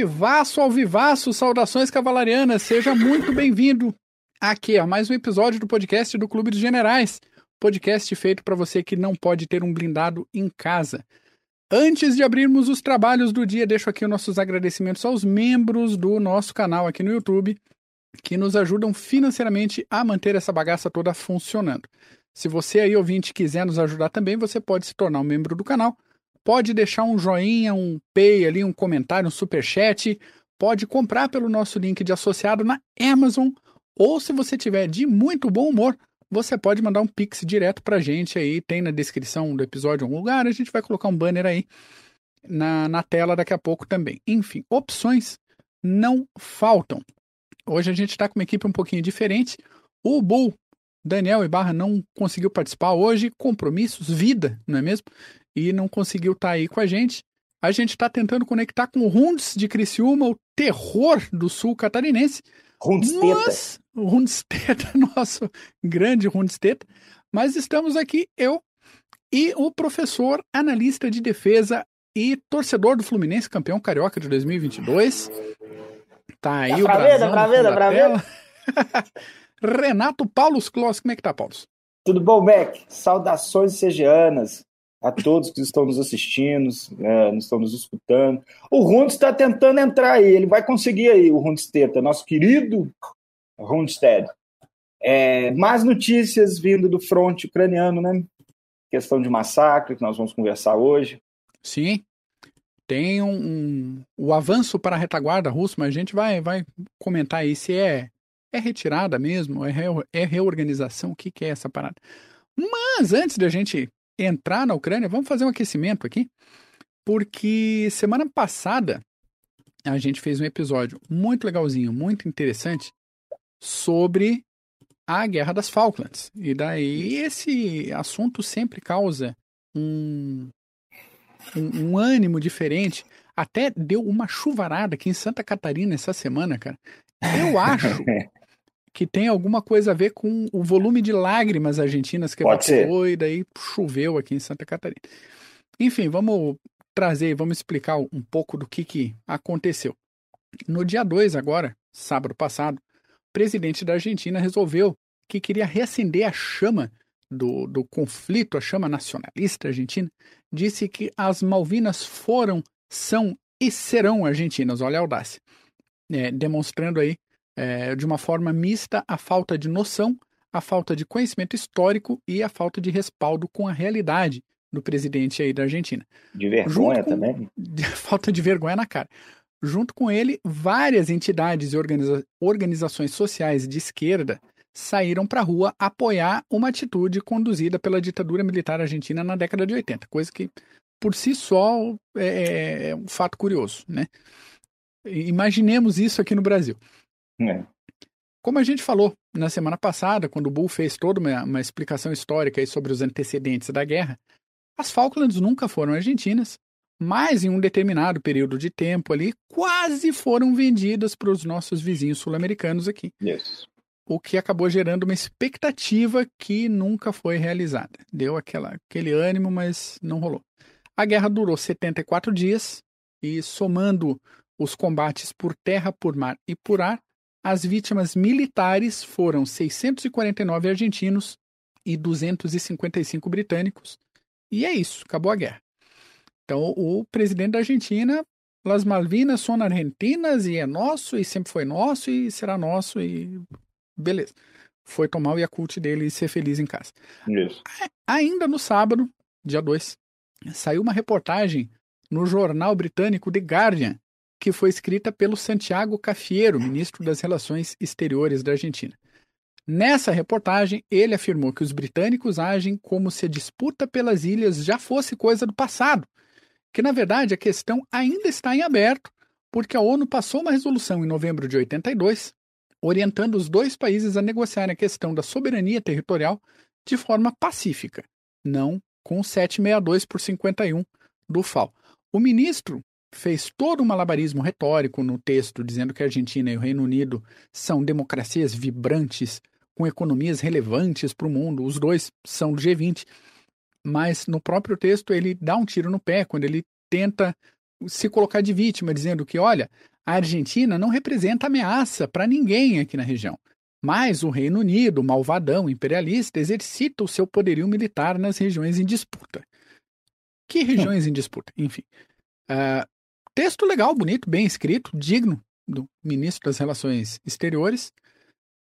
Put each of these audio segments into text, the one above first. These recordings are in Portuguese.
vivaço, ao vivaço, saudações cavalarianas, seja muito bem-vindo aqui a mais um episódio do podcast do Clube dos Generais, podcast feito para você que não pode ter um blindado em casa. Antes de abrirmos os trabalhos do dia, deixo aqui os nossos agradecimentos aos membros do nosso canal aqui no YouTube, que nos ajudam financeiramente a manter essa bagaça toda funcionando. Se você aí, ouvinte, quiser nos ajudar também, você pode se tornar um membro do canal pode deixar um joinha, um pay ali, um comentário, um super chat, pode comprar pelo nosso link de associado na Amazon, ou se você tiver de muito bom humor, você pode mandar um pix direto pra gente aí, tem na descrição do episódio algum lugar, a gente vai colocar um banner aí na, na tela daqui a pouco também. Enfim, opções não faltam. Hoje a gente está com uma equipe um pouquinho diferente. O Bull, Daniel Ibarra não conseguiu participar hoje, compromissos, vida, não é mesmo? E não conseguiu estar tá aí com a gente. A gente está tentando conectar com o Rundes de Criciúma, o terror do sul catarinense. Rundsteta. Rundsteta, nosso grande Rundsteta. Mas estamos aqui, eu e o professor, analista de defesa e torcedor do Fluminense, campeão carioca de 2022. Tá aí dá o pra ver, dá pra ver, dá pra ver. Renato Paulo Kloss, como é que tá, Paulo? Tudo bom, Beck? Saudações segianas a todos que estão nos assistindo, é, estão nos escutando. O Rundes está tentando entrar aí, ele vai conseguir aí, o Rundsteta, nosso querido Rundstead. É, mais notícias vindo do fronte ucraniano, né? Questão de massacre, que nós vamos conversar hoje. Sim. Tem um, um o avanço para a retaguarda russa, mas a gente vai, vai comentar aí se é, é retirada mesmo, é, re, é reorganização, o que, que é essa parada. Mas antes da gente entrar na Ucrânia, vamos fazer um aquecimento aqui, porque semana passada a gente fez um episódio muito legalzinho, muito interessante sobre a Guerra das Falklands. E daí esse assunto sempre causa um, um, um ânimo diferente. Até deu uma chuvarada aqui em Santa Catarina essa semana, cara. Eu acho que tem alguma coisa a ver com o volume de lágrimas argentinas que evaporou e daí choveu aqui em Santa Catarina. Enfim, vamos trazer, vamos explicar um pouco do que, que aconteceu. No dia 2 agora, sábado passado, o presidente da Argentina resolveu que queria reacender a chama do, do conflito, a chama nacionalista argentina, disse que as Malvinas foram, são e serão argentinas, olha a audácia, é, demonstrando aí é, de uma forma mista a falta de noção, a falta de conhecimento histórico e a falta de respaldo com a realidade do presidente aí da Argentina. De vergonha com, também? De, falta de vergonha na cara. Junto com ele, várias entidades e organiza, organizações sociais de esquerda saíram para a rua apoiar uma atitude conduzida pela ditadura militar argentina na década de 80, coisa que por si só é, é, é um fato curioso, né? Imaginemos isso aqui no Brasil. É. Como a gente falou na semana passada, quando o Bull fez toda uma, uma explicação histórica sobre os antecedentes da guerra, as Falklands nunca foram argentinas, mas em um determinado período de tempo ali, quase foram vendidas para os nossos vizinhos sul-americanos aqui. Yes. O que acabou gerando uma expectativa que nunca foi realizada. Deu aquela, aquele ânimo, mas não rolou. A guerra durou 74 dias e, somando os combates por terra, por mar e por ar, as vítimas militares foram 649 argentinos e 255 britânicos. E é isso, acabou a guerra. Então, o presidente da Argentina, Las Malvinas são argentinas e é nosso, e sempre foi nosso, e será nosso, e beleza. Foi tomar o Yakult dele e ser feliz em casa. Isso. Ainda no sábado, dia 2, saiu uma reportagem no jornal britânico The Guardian, que foi escrita pelo Santiago Cafiero, ministro das Relações Exteriores da Argentina. Nessa reportagem, ele afirmou que os britânicos agem como se a disputa pelas ilhas já fosse coisa do passado, que na verdade a questão ainda está em aberto, porque a ONU passou uma resolução em novembro de 82 orientando os dois países a negociarem a questão da soberania territorial de forma pacífica, não com 762 por 51 do FAO. O ministro fez todo um malabarismo retórico no texto, dizendo que a Argentina e o Reino Unido são democracias vibrantes, com economias relevantes para o mundo. Os dois são do G20. Mas no próprio texto ele dá um tiro no pé quando ele tenta se colocar de vítima, dizendo que, olha, A Argentina não representa ameaça para ninguém aqui na região. Mas o Reino Unido, malvadão imperialista, exercita o seu poderio militar nas regiões em disputa. Que regiões em disputa? Enfim. Uh, texto legal, bonito, bem escrito, digno do ministro das Relações Exteriores.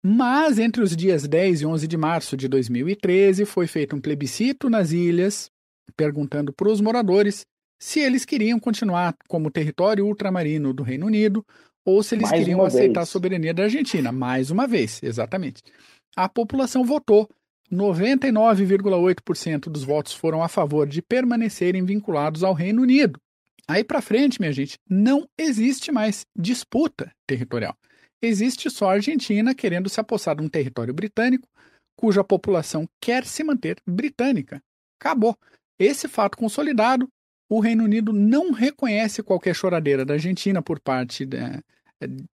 Mas entre os dias 10 e 11 de março de 2013 foi feito um plebiscito nas ilhas, perguntando para os moradores se eles queriam continuar como território ultramarino do Reino Unido ou se eles Mais queriam aceitar vez. a soberania da Argentina. Mais uma vez, exatamente. A população votou. 99,8% dos votos foram a favor de permanecerem vinculados ao Reino Unido. Aí para frente, minha gente, não existe mais disputa territorial. Existe só a Argentina querendo se apossar de um território britânico cuja população quer se manter britânica. Acabou. Esse fato consolidado, o Reino Unido não reconhece qualquer choradeira da Argentina por parte de,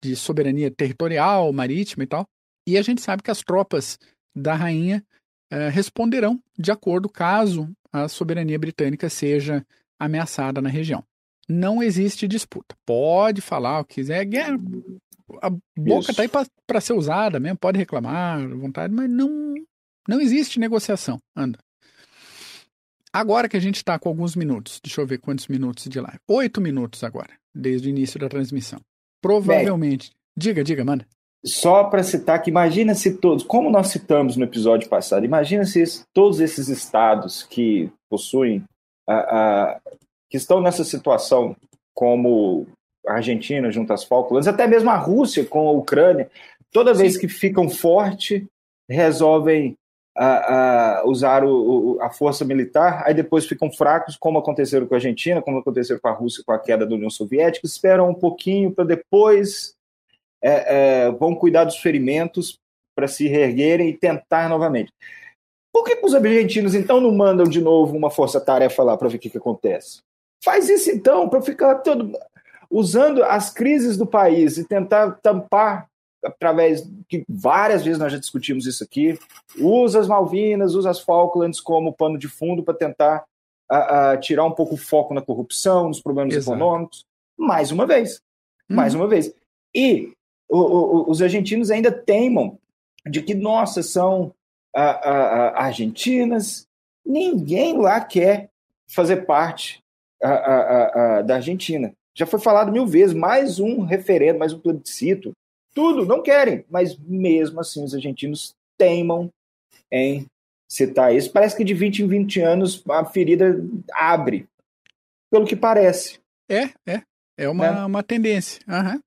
de soberania territorial, marítima e tal. E a gente sabe que as tropas da rainha eh, responderão de acordo caso a soberania britânica seja ameaçada na região. Não existe disputa. Pode falar o que quiser. A boca está aí para ser usada mesmo, pode reclamar à vontade, mas não, não existe negociação. Anda. Agora que a gente está com alguns minutos, deixa eu ver quantos minutos de live. Oito minutos agora, desde o início da transmissão. Provavelmente. Bem, diga, diga, manda. Só para citar que imagina se todos, como nós citamos no episódio passado, imagina se todos esses estados que possuem, a, a, que estão nessa situação, como a Argentina junto às Falklands, até mesmo a Rússia com a Ucrânia, toda vez Sim. que ficam forte, resolvem a, a usar o, o, a força militar, aí depois ficam fracos, como aconteceu com a Argentina, como aconteceu com a Rússia com a queda da União Soviética, esperam um pouquinho para depois é, é, vão cuidar dos ferimentos para se reerguerem e tentar novamente. Por que, que os argentinos então não mandam de novo uma força-tarefa lá para ver o que, que acontece? Faz isso então, para ficar todo usando as crises do país e tentar tampar através que várias vezes nós já discutimos isso aqui, usa as Malvinas, usa as Falklands como pano de fundo para tentar uh, uh, tirar um pouco o foco na corrupção, nos problemas Exato. econômicos. Mais uma vez. Hum. Mais uma vez. E o, o, os argentinos ainda teimam de que, nossa, são uh, argentinas. Ninguém lá quer fazer parte da Argentina. Já foi falado mil vezes, mais um referendo, mais um plebiscito tudo, não querem. Mas mesmo assim, os argentinos teimam em citar isso. Parece que de 20 em 20 anos a ferida abre, pelo que parece. É, é. É uma, é. uma tendência. Uhum.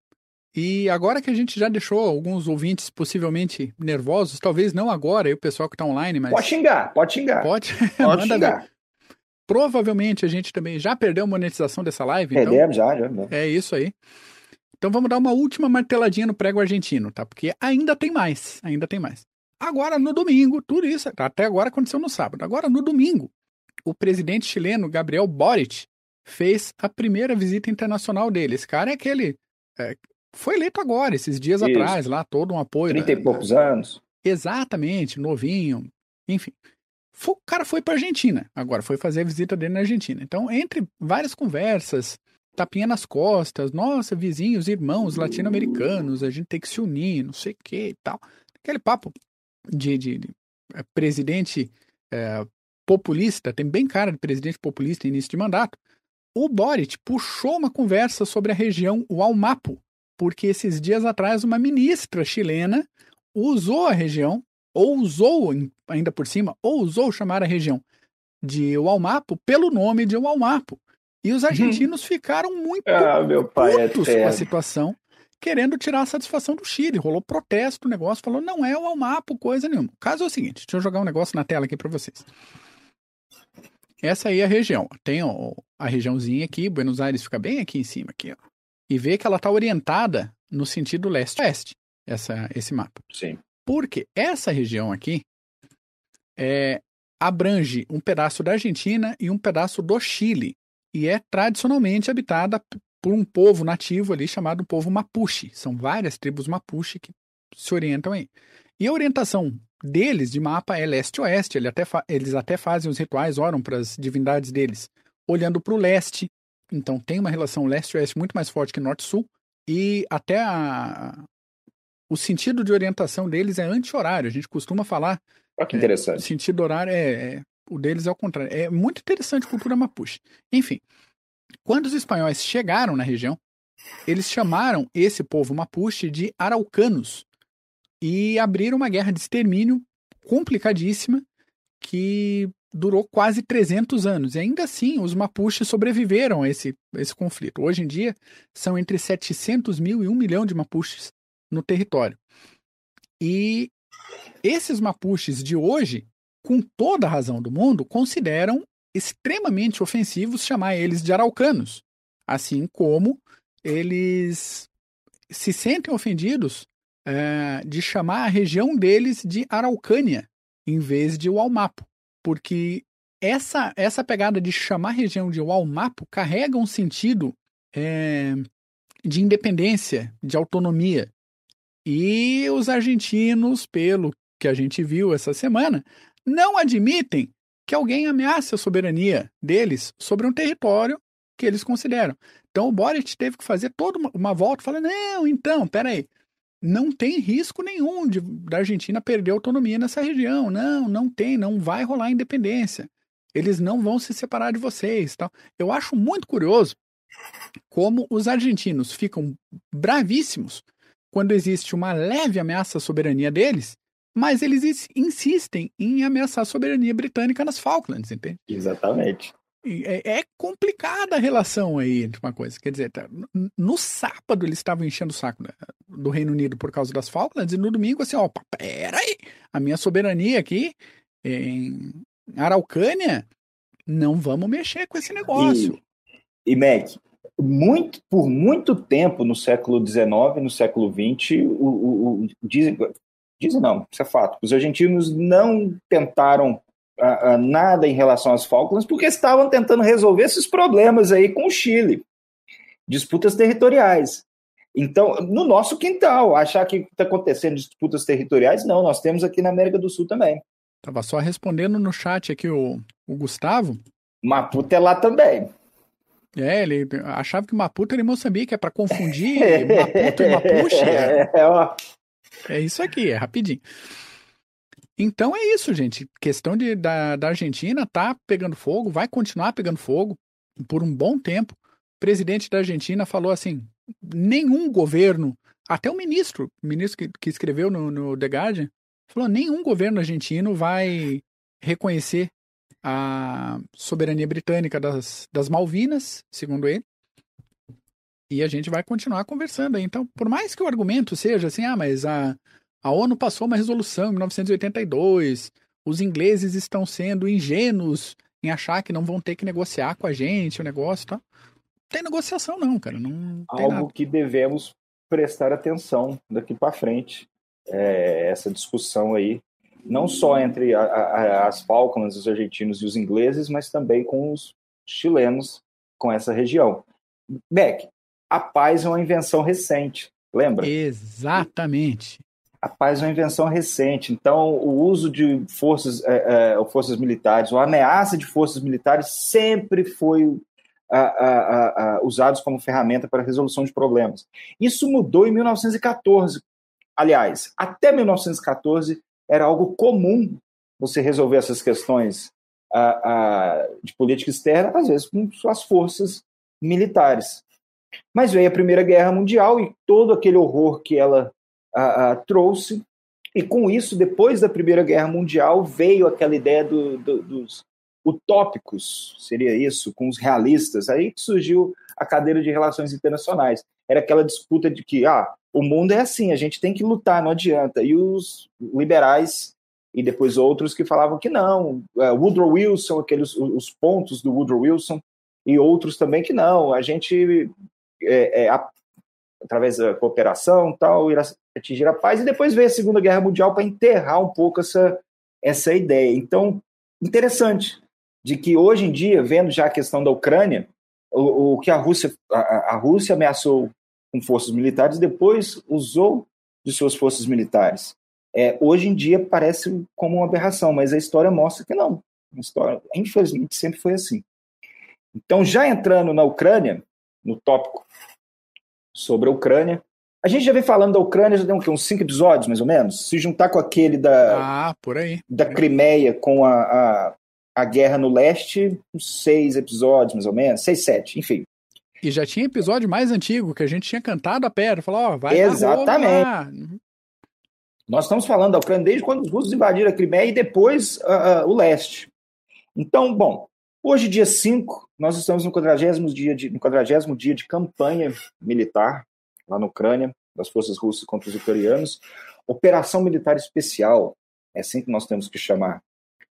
E agora que a gente já deixou alguns ouvintes possivelmente nervosos, talvez não agora, aí o pessoal que está online, mas. Pode xingar, pode xingar. Pode, pode xingar. Ver. Provavelmente a gente também já perdeu a monetização dessa live. Perdemos, então... já, já. É isso aí. Então vamos dar uma última marteladinha no prego argentino, tá? Porque ainda tem mais, ainda tem mais. Agora no domingo, tudo isso, até agora aconteceu no sábado. Agora no domingo, o presidente chileno Gabriel Boric fez a primeira visita internacional dele. Esse cara é aquele é, foi eleito agora, esses dias isso. atrás, lá todo um apoio. Trinta e poucos anos. Exatamente, novinho, enfim. O cara foi para Argentina, agora foi fazer a visita dele na Argentina. Então, entre várias conversas, tapinha nas costas, nossa, vizinhos, irmãos latino-americanos, a gente tem que se unir, não sei o que e tal. Aquele papo de, de, de é, presidente é, populista, tem bem cara de presidente populista início de mandato. O Boric puxou uma conversa sobre a região Ualmapo, porque esses dias atrás uma ministra chilena usou a região, ou usou ainda por cima, ou usou chamar a região de Ualmapo pelo nome de Ualmapo. E os argentinos ficaram muito ah, meu pai é putos é com a situação, querendo tirar a satisfação do Chile. Rolou protesto, o negócio falou, não é o Almapo, coisa nenhuma. O caso é o seguinte, deixa eu jogar um negócio na tela aqui para vocês. Essa aí é a região. Tem ó, a regiãozinha aqui, Buenos Aires fica bem aqui em cima, aqui, ó. E vê que ela está orientada no sentido leste-oeste, esse mapa. Sim. Porque essa região aqui é, abrange um pedaço da Argentina e um pedaço do Chile e é tradicionalmente habitada por um povo nativo ali chamado povo Mapuche. São várias tribos Mapuche que se orientam aí. E a orientação deles de mapa é leste-oeste. Eles até, eles até fazem os rituais, oram para as divindades deles, olhando para o leste. Então tem uma relação leste-oeste muito mais forte que norte-sul. e até a, o sentido de orientação deles é anti-horário. A gente costuma falar. Olha que interessante. É, o sentido horário é, é, O deles é o contrário. É muito interessante a cultura mapuche. Enfim, quando os espanhóis chegaram na região, eles chamaram esse povo mapuche de araucanos e abriram uma guerra de extermínio complicadíssima que durou quase 300 anos. E ainda assim, os mapuches sobreviveram a esse, esse conflito. Hoje em dia, são entre 700 mil e 1 milhão de mapuches no território. E esses mapuches de hoje, com toda a razão do mundo, consideram extremamente ofensivos chamar eles de araucanos, assim como eles se sentem ofendidos é, de chamar a região deles de Araucânia em vez de Walmapo, porque essa essa pegada de chamar a região de Walmapo carrega um sentido é, de independência, de autonomia. E os argentinos, pelo que a gente viu essa semana, não admitem que alguém ameace a soberania deles sobre um território que eles consideram. Então o Boric teve que fazer toda uma, volta falando: não, então, peraí, não tem risco nenhum de, da Argentina perder autonomia nessa região. Não, não tem, não vai rolar independência. Eles não vão se separar de vocês. Tal. Eu acho muito curioso como os argentinos ficam bravíssimos quando existe uma leve ameaça à soberania deles, mas eles insistem em ameaçar a soberania britânica nas Falklands, entende? Exatamente. É, é, complicada a relação aí entre uma coisa. Quer dizer, tá, no sábado eles estavam enchendo o saco do Reino Unido por causa das Falklands, e no domingo, assim, ó, peraí, a minha soberania aqui em Araucânia, não vamos mexer com esse negócio. E, e Mac, muito, por muito tempo no século XIX, no século XX, o, o, o, dizem, dizem não, isso é fato, os argentinos não tentaram uh, uh, nada em relação às Falklands, porque estavam tentando resolver esses problemas aí com o Chile. Disputas territoriais. Então, no nosso quintal, achar que está acontecendo disputas territoriais, não, nós temos aqui na América do Sul também. Tava só respondendo no chat aqui o, o Gustavo. Maputo é lá também. É, ele achava que Maputo era em Moçambique, é para confundir Maputo e Mapuche. É, é, é isso aqui, é rapidinho. Então é isso, gente. Questão de, da, da Argentina tá pegando fogo, vai continuar pegando fogo por um bom tempo. O presidente da Argentina falou assim: nenhum governo, até o ministro, o ministro que, que escreveu no, no The Guardian, falou: nenhum governo argentino vai reconhecer a soberania britânica das, das Malvinas, segundo ele. E a gente vai continuar conversando aí. Então, por mais que o argumento seja assim, ah, mas a, a ONU passou uma resolução em 1982. Os ingleses estão sendo ingênuos em achar que não vão ter que negociar com a gente o negócio, tá? Não tem negociação não, cara. Não Algo nada. que devemos prestar atenção daqui para frente. É, essa discussão aí, não só entre a, a, as Falklands, os argentinos e os ingleses, mas também com os chilenos com essa região. Beck, a paz é uma invenção recente, lembra? Exatamente a paz é uma invenção recente. Então, o uso de forças, é, é, forças militares, ou a ameaça de forças militares sempre foi a, a, a, usados como ferramenta para a resolução de problemas. Isso mudou em 1914. Aliás, até 1914 era algo comum você resolver essas questões de política externa, às vezes com suas forças militares. Mas veio a Primeira Guerra Mundial e todo aquele horror que ela uh, trouxe. E com isso, depois da Primeira Guerra Mundial, veio aquela ideia do, do, dos utópicos, seria isso, com os realistas. Aí que surgiu a cadeira de relações internacionais. Era aquela disputa de que ah, o mundo é assim, a gente tem que lutar, não adianta. E os liberais e depois outros que falavam que não. Uh, Woodrow Wilson, aqueles os pontos do Woodrow Wilson, e outros também que não. A gente é, é, através da cooperação tal, ir atingir a paz, e depois veio a Segunda Guerra Mundial para enterrar um pouco essa, essa ideia. Então, interessante, de que hoje em dia, vendo já a questão da Ucrânia, o, o que a Rússia, a, a Rússia ameaçou com forças militares, depois usou de suas forças militares. É, hoje em dia parece como uma aberração, mas a história mostra que não. A história, infelizmente, sempre foi assim. Então, já entrando na Ucrânia, no tópico sobre a Ucrânia. A gente já vem falando da Ucrânia, já tem uns cinco episódios, mais ou menos. Se juntar com aquele da, ah, por aí. da Crimeia com a, a, a guerra no leste, uns seis episódios, mais ou menos, seis, sete, enfim. E já tinha episódio mais antigo que a gente tinha cantado a pedra, falou, ó, oh, vai Exatamente. Uhum. Nós estamos falando da Ucrânia desde quando os russos invadiram a Crimeia e depois uh, uh, o leste. Então, bom, hoje, dia 5, nós estamos no 40 dia de, no 40 dia de campanha militar lá na Ucrânia, das forças russas contra os ucranianos. Operação militar especial, é assim que nós temos que chamar,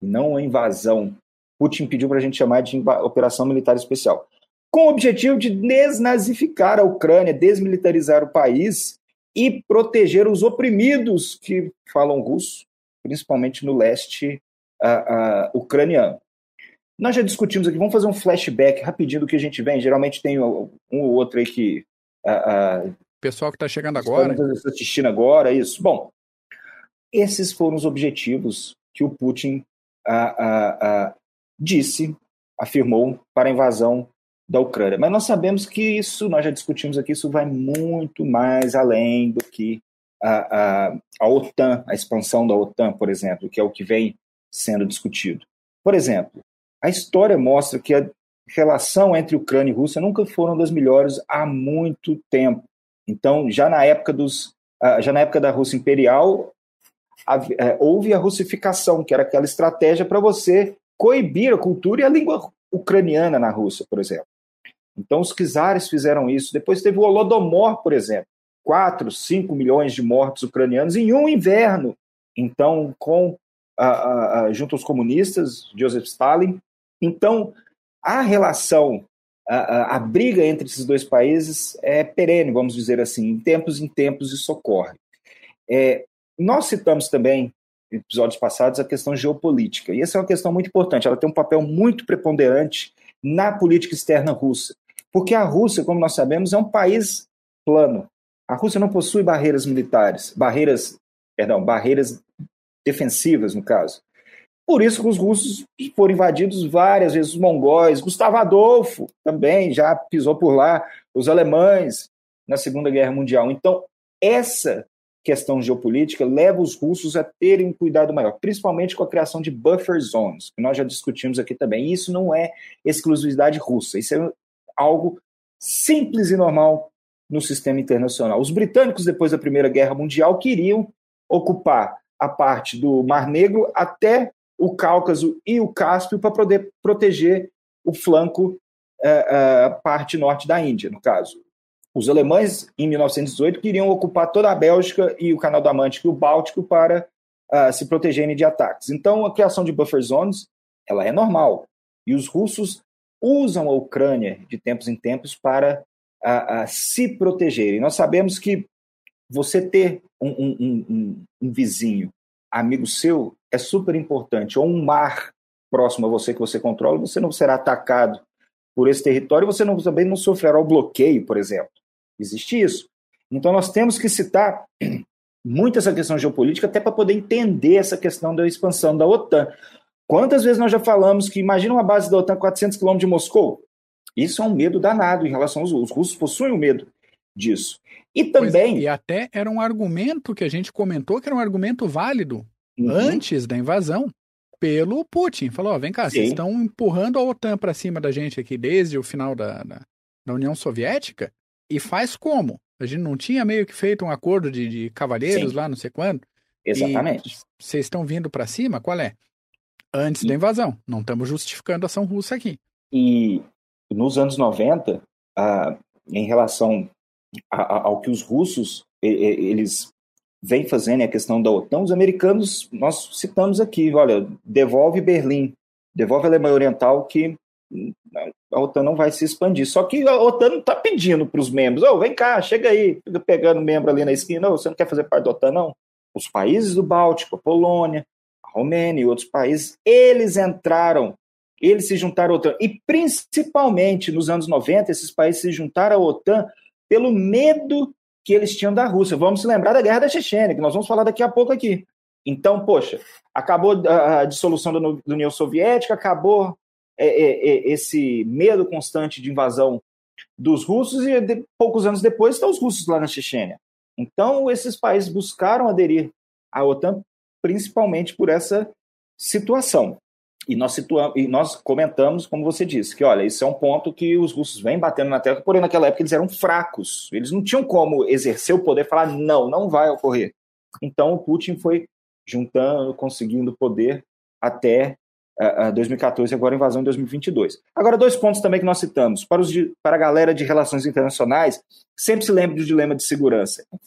não a invasão. Putin pediu para a gente chamar de operação militar especial, com o objetivo de desnazificar a Ucrânia, desmilitarizar o país e proteger os oprimidos que falam russo, principalmente no leste uh, uh, ucraniano. Nós já discutimos aqui, vamos fazer um flashback rapidinho do que a gente vem. Geralmente tem um ou outro aí que. Uh, Pessoal que está chegando agora. Está assistindo agora, isso. Bom, esses foram os objetivos que o Putin disse, afirmou para a invasão da Ucrânia. Mas nós sabemos que isso, nós já discutimos aqui, isso vai muito mais além do que a, a, a OTAN, a expansão da OTAN, por exemplo, que é o que vem sendo discutido. Por exemplo, a história mostra que a relação entre Ucrânia e Rússia nunca foram das melhores há muito tempo. Então, já na época dos, já na época da Rússia imperial, é, houve a russificação, que era aquela estratégia para você coibir a cultura e a língua ucraniana na Rússia, por exemplo. Então, os czares fizeram isso. Depois teve o Holodomor, por exemplo. 4, 5 milhões de mortos ucranianos em um inverno. Então, com junto aos comunistas, Joseph Stalin. Então, a relação, a, a, briga entre esses dois países é perene, vamos dizer assim, em tempos em tempos isso ocorre. É, nós citamos também, em episódios passados, a questão geopolítica, e essa é uma questão muito importante, ela tem um papel muito preponderante na política externa russa, porque a Rússia, como nós sabemos, é um país plano. A Rússia não possui barreiras militares, barreiras, perdão, barreiras defensivas, no caso. Por isso que os russos foram invadidos várias vezes, os mongóis, Gustavo Adolfo também já pisou por lá, os alemães na Segunda Guerra Mundial. Então, essa questão geopolítica leva os russos a terem um cuidado maior, principalmente com a criação de buffer zones, que nós já discutimos aqui também. E isso não é exclusividade russa, isso é algo simples e normal no sistema internacional. Os britânicos, depois da Primeira Guerra Mundial, queriam ocupar a parte do Mar Negro até o Cáucaso e o Cáspio para poder proteger o flanco, é, é, a parte norte da Índia, no caso. Os alemães, em 1918, queriam ocupar toda a Bélgica e o Canal da Mancha e o Báltico para uh, se protegerem de ataques. Então, a criação de buffer zones ela é normal. E os russos usam a Ucrânia de tempos em tempos para uh, uh, se protegerem. Nós sabemos que você ter um, um, um, um, vizinho, amigo seu, é super importante. Ou um mar próximo a você que você controla, você não será atacado por esse território, você não, também não sofrerá o bloqueio, por exemplo. Existe isso. Então nós temos que citar muito essa questão geopolítica até para poder entender essa questão da expansão da OTAN. Quantas vezes nós já falamos que imagina uma base da OTAN a 400 quilômetros de Moscou? Isso é um medo danado em relação aos os russos possuem o um medo disso. E também. Pois, e até era um argumento que a gente comentou que era um argumento válido uhum. antes da invasão pelo Putin. Falou: ó, vem cá, Sim. vocês estão empurrando a OTAN para cima da gente aqui desde o final da, da, da, União Soviética. E faz como? A gente não tinha meio que feito um acordo de, de cavalheiros Sim. lá, não sei quando. Exatamente. Vocês estão vindo para cima? Qual é? Antes e... da invasão. Não estamos justificando a ação russa aqui. E nos anos 90, ah, em relação ao que os russos eles vêm fazendo, a questão da OTAN, os americanos, nós citamos aqui, olha, devolve Berlim, devolve a Alemanha Oriental que a OTAN não vai se expandir. Só que a OTAN não está pedindo para os membros, oh, vem cá, chega aí, pegando membro ali na esquina, oh, você não quer fazer parte da OTAN, não? Os países do Báltico, a Polônia, a Romênia e outros países, eles entraram, eles se juntaram à OTAN. E principalmente nos anos 90, esses países se juntaram à OTAN pelo medo que eles tinham da Rússia. Vamos se lembrar da guerra da Chechênia, que nós vamos falar daqui a pouco aqui. Então, poxa, acabou a dissolução da União Soviética, acabou é, é, é, esse medo constante de invasão dos russos e poucos anos depois estão os russos lá na Chechênia. Então, esses países buscaram aderir à OTAN principalmente por essa situação. E nós, e nós comentamos, como você disse, que olha, isso é um ponto que os russos vêm batendo na terra, porém naquela época eles eram fracos. Eles não tinham como exercer o poder falar, não, não vai ocorrer. Então o Putin foi juntando, conseguindo poder até uh, 2014 e agora invasão em 2022. Agora, dois pontos também que nós citamos. Para, os, para a galera de relações internacionais, sempre se lembre do dilema de segurança. O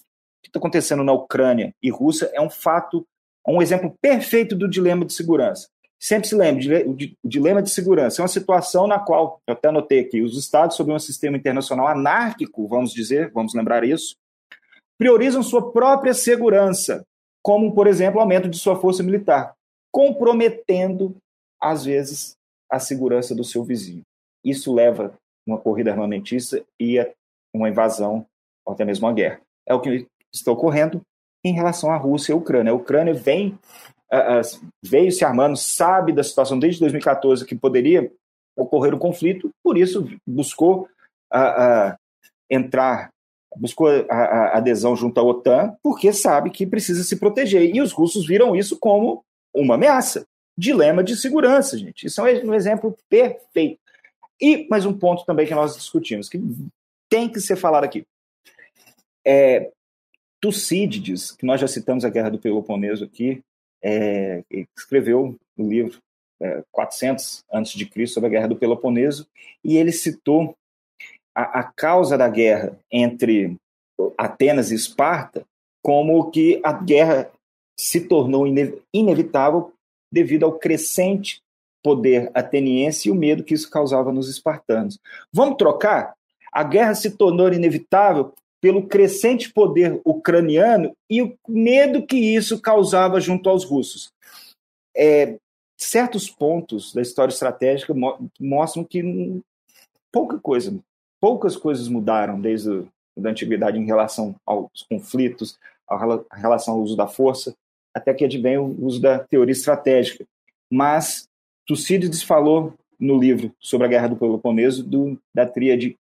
que está acontecendo na Ucrânia e Rússia é um fato, um exemplo perfeito do dilema de segurança. Sempre se lembre, o dilema de segurança é uma situação na qual, eu até anotei aqui, os estados sob um sistema internacional anárquico, vamos dizer, vamos lembrar isso, priorizam sua própria segurança, como, por exemplo, o aumento de sua força militar, comprometendo, às vezes, a segurança do seu vizinho. Isso leva uma corrida armamentista e a uma invasão, ou até mesmo uma guerra. É o que está ocorrendo em relação à Rússia e à Ucrânia. A Ucrânia vem veio se armando, sabe da situação desde 2014 que poderia ocorrer um conflito, por isso buscou entrar, buscou a, adesão junto à OTAN, porque sabe que precisa se proteger. E os russos viram isso como uma ameaça. Dilema de segurança, gente. Isso é um exemplo perfeito. E mais um ponto também que nós discutimos, que tem que ser falado aqui. É, Tucídides, que nós já citamos a Guerra do Peloponeso aqui, é, escreveu o um livro é, 400 antes de Cristo sobre a Guerra do Peloponeso e ele citou a, a causa da guerra entre Atenas e Esparta como que a guerra se tornou ine inevitável devido ao crescente poder ateniense e o medo que isso causava nos espartanos. Vamos trocar? A guerra se tornou inevitável pelo crescente poder ucraniano e o medo que isso causava junto aos russos. É, certos pontos da história estratégica mo mostram que pouca coisa, poucas coisas mudaram desde a da antiguidade em relação aos conflitos, a relação ao uso da força, até que advém o uso da teoria estratégica. Mas Tucídides falou no livro sobre a Guerra do Peloponeso do, da tríade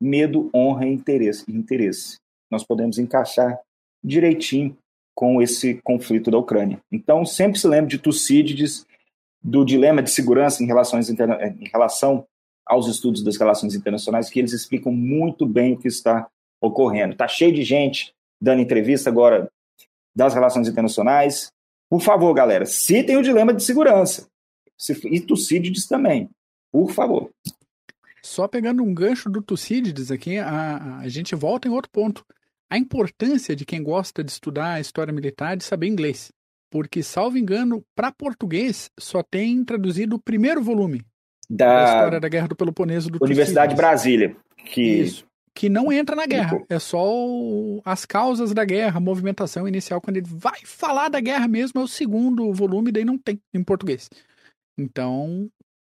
medo, honra e interesse. interesse. Nós podemos encaixar direitinho com esse conflito da Ucrânia. Então, sempre se lembre de Tucídides, do dilema de segurança em, relações em relação aos estudos das relações internacionais, que eles explicam muito bem o que está ocorrendo. Está cheio de gente dando entrevista agora das relações internacionais. Por favor, galera, citem o dilema de segurança. E Tucídides também. Por favor. Só pegando um gancho do Tucídides aqui, a, a gente volta em outro ponto. A importância de quem gosta de estudar a história militar de saber inglês. Porque, salvo engano, para português só tem traduzido o primeiro volume da, da história da Guerra do Peloponeso do Universidade de Brasília. Que... Isso. Que não entra na guerra. É só as causas da guerra, a movimentação inicial. Quando ele vai falar da guerra mesmo, é o segundo volume, daí não tem em português. Então,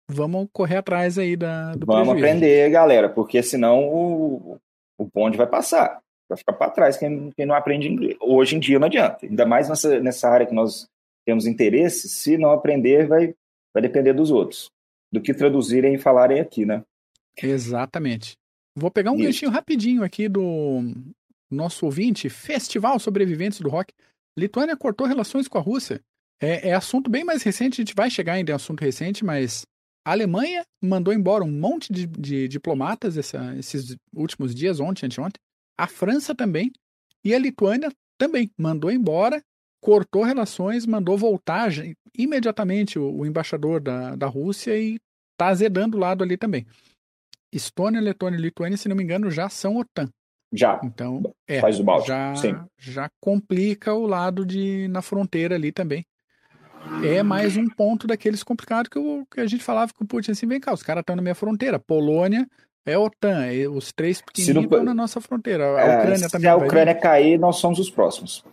vamos correr atrás aí da, do Vamos prejuízo. aprender, galera, porque senão o, o bonde vai passar. Vai ficar para trás quem, quem não aprende inglês. Hoje em dia não adianta. Ainda mais nessa, nessa área que nós temos interesse, se não aprender, vai, vai depender dos outros. Do que traduzirem e falarem aqui, né? Exatamente. Vou pegar um ganchinho rapidinho aqui do nosso ouvinte, Festival Sobreviventes do Rock. Lituânia cortou relações com a Rússia. É, é assunto bem mais recente, a gente vai chegar ainda em assunto recente, mas a Alemanha mandou embora um monte de, de diplomatas essa, esses últimos dias, ontem, anteontem. A França também. E a Lituânia também mandou embora, cortou relações, mandou voltar imediatamente o, o embaixador da, da Rússia e está azedando o lado ali também. Estônia, Letônia e Lituânia, se não me engano, já são OTAN. Já. Então, é, faz o balde. Já, Sim. já complica o lado de na fronteira ali também é mais um ponto daqueles complicados que, eu, que a gente falava com o Putin assim, vem cá, os caras estão na minha fronteira, Polônia é OTAN, é os três pequenininhos estão na nossa fronteira, a é, Ucrânia também. Se a Ucrânia vir. cair, nós somos os próximos.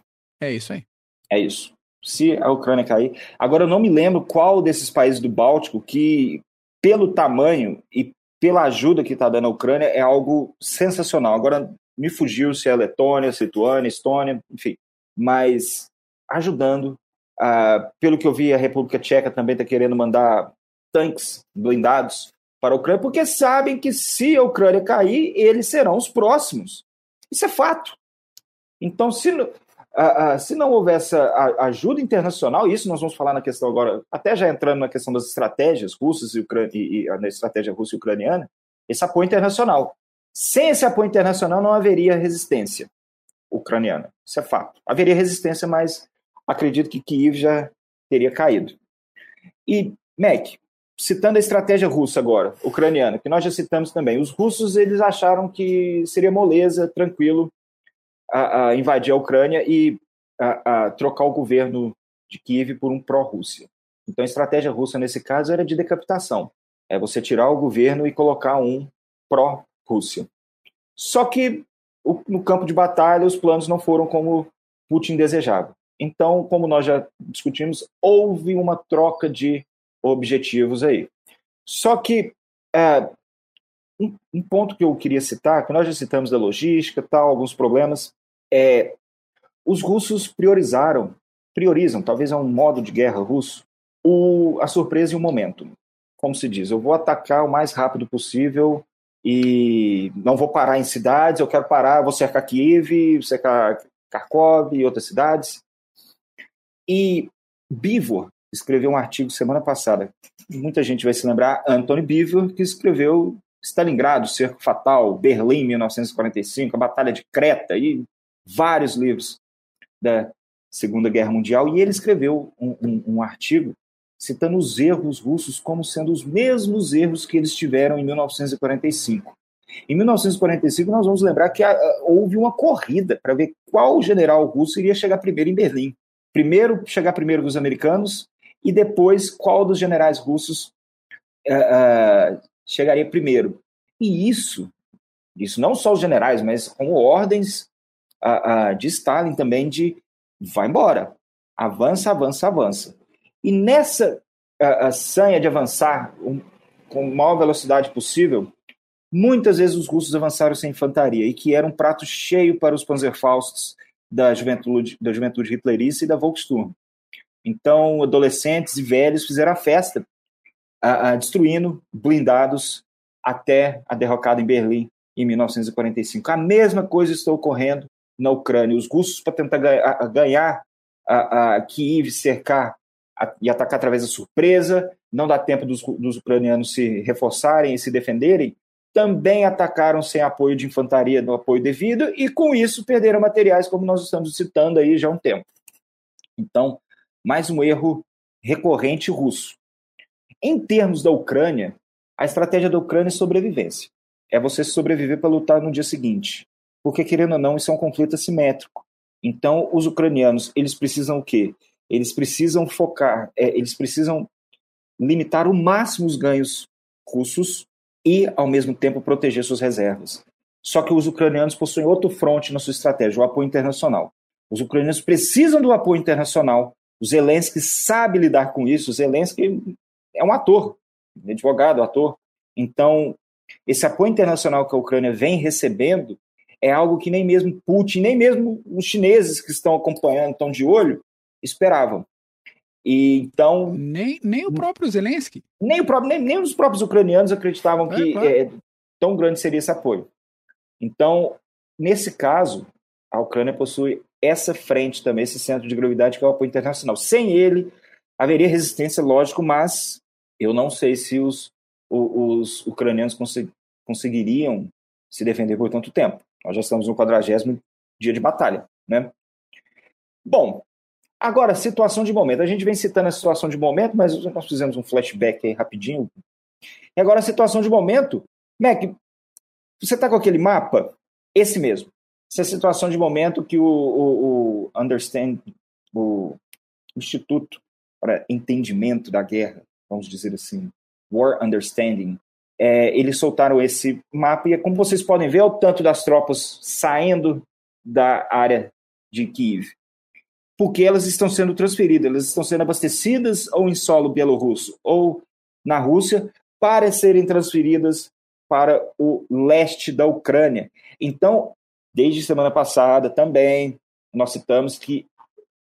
É isso aí. É isso. Se a Ucrânia cair. Agora, eu não me lembro qual desses países do Báltico que, pelo tamanho e pela ajuda que está dando a Ucrânia, é algo sensacional. Agora, me fugiu se é Letônia, Lituânia, Estônia, enfim. Mas ajudando Uh, pelo que eu vi, a República Tcheca também está querendo mandar tanques blindados para a Ucrânia, porque sabem que se a Ucrânia cair, eles serão os próximos. Isso é fato. Então, se, uh, uh, se não houver essa ajuda internacional, isso nós vamos falar na questão agora, até já entrando na questão das estratégias russas e, e, e na estratégia russa e ucraniana, esse apoio internacional. Sem esse apoio internacional não haveria resistência ucraniana. Isso é fato. Haveria resistência, mas acredito que Kiev já teria caído. E, Mac, citando a estratégia russa agora, ucraniana, que nós já citamos também, os russos eles acharam que seria moleza, tranquilo, a, a invadir a Ucrânia e a, a trocar o governo de Kiev por um pró-Rússia. Então a estratégia russa nesse caso era de decapitação. É você tirar o governo e colocar um pró-Rússia. Só que no campo de batalha os planos não foram como Putin desejava. Então, como nós já discutimos, houve uma troca de objetivos aí. Só que é, um, um, ponto que eu queria citar, que nós já citamos da logística, tal, alguns problemas, é os russos priorizaram, priorizam, talvez é um modo de guerra russo, o, a surpresa e o momento. Como se diz, eu vou atacar o mais rápido possível e não vou parar em cidades, eu quero parar, vou cercar Kiev, cercar Kharkov e outras cidades. E Bivor escreveu um artigo semana passada, muita gente vai se lembrar, Anthony Beaver, que escreveu Stalingrado, Cerco Fatal, Berlim, 1945, a Batalha de Creta e vários livros da Segunda Guerra Mundial, e ele escreveu um, um, um artigo citando os erros russos como sendo os mesmos erros que eles tiveram em 1945. Em 1945, nós vamos lembrar que a, houve uma corrida para ver qual general russo iria chegar primeiro em Berlim. Primeiro, chegar primeiro dos americanos, e depois qual dos generais russos uh, uh, chegaria primeiro. E isso, isso não só os generais, mas com ordens uh, de Stalin também de vai embora, avança, avança, avança. E nessa sanha de avançar um, com a maior velocidade possível, muitas vezes os russos avançaram sem infantaria, e que era um prato cheio para os Panzerfausts da juventude, da juventude hitlerista e da Volkssturm. Então, adolescentes e velhos fizeram a festa, a, a, destruindo blindados até a derrocada em Berlim em 1945. A mesma coisa está ocorrendo na Ucrânia. Os russos, para tentar ganhar, ganhar a, a Kiev, cercar e atacar através da surpresa, não dá tempo dos, dos ucranianos se reforçarem e se defenderem, também atacaram sem apoio de infantaria no apoio devido e com isso perderam materiais, como nós estamos citando aí já há um tempo. Então, mais um erro recorrente russo. Em termos da Ucrânia, a estratégia da Ucrânia é sobrevivência. É você sobreviver para lutar no dia seguinte. Porque, querendo ou não, isso é um conflito assimétrico. Então, os ucranianos, eles precisam o quê? Eles precisam focar, é, eles precisam limitar o máximo os ganhos russos e, ao mesmo tempo, proteger suas reservas. Só que os ucranianos possuem outro fronte na sua estratégia, o apoio internacional. Os ucranianos precisam do apoio internacional o Zelensky sabe lidar com isso. O Zelensky é um ator, advogado, ator. Então, esse apoio internacional que a Ucrânia vem recebendo é algo que nem mesmo Putin, nem mesmo os chineses que estão acompanhando, estão de olho, esperavam. E então nem, nem o próprio Zelensky, nem o próprio nem, nem os próprios ucranianos acreditavam é, que claro. é, tão grande seria esse apoio. Então, nesse caso, a Ucrânia possui essa frente também, esse centro de gravidade que é o apoio internacional. Sem ele, haveria resistência, lógico, mas eu não sei se os, os, ucranianos conseg, conseguiriam se defender por tanto tempo. Nós já estamos no quadragésimo dia de batalha, né? Bom, agora, situação de momento. A gente vem citando a situação de momento, mas nós fizemos um flashback aí rapidinho. E agora, situação de momento. Mac, você está com aquele mapa? Esse mesmo essa é a situação de momento que o, o, o Understand, o Instituto para Entendimento da Guerra, vamos dizer assim, War Understanding, é, eles soltaram esse mapa e, como vocês podem ver, é o tanto das tropas saindo da área de Kiev. Porque elas estão sendo transferidas, elas estão sendo abastecidas ou em solo bielorrusso ou na Rússia para serem transferidas para o leste da Ucrânia. Então, Desde semana passada também nós citamos que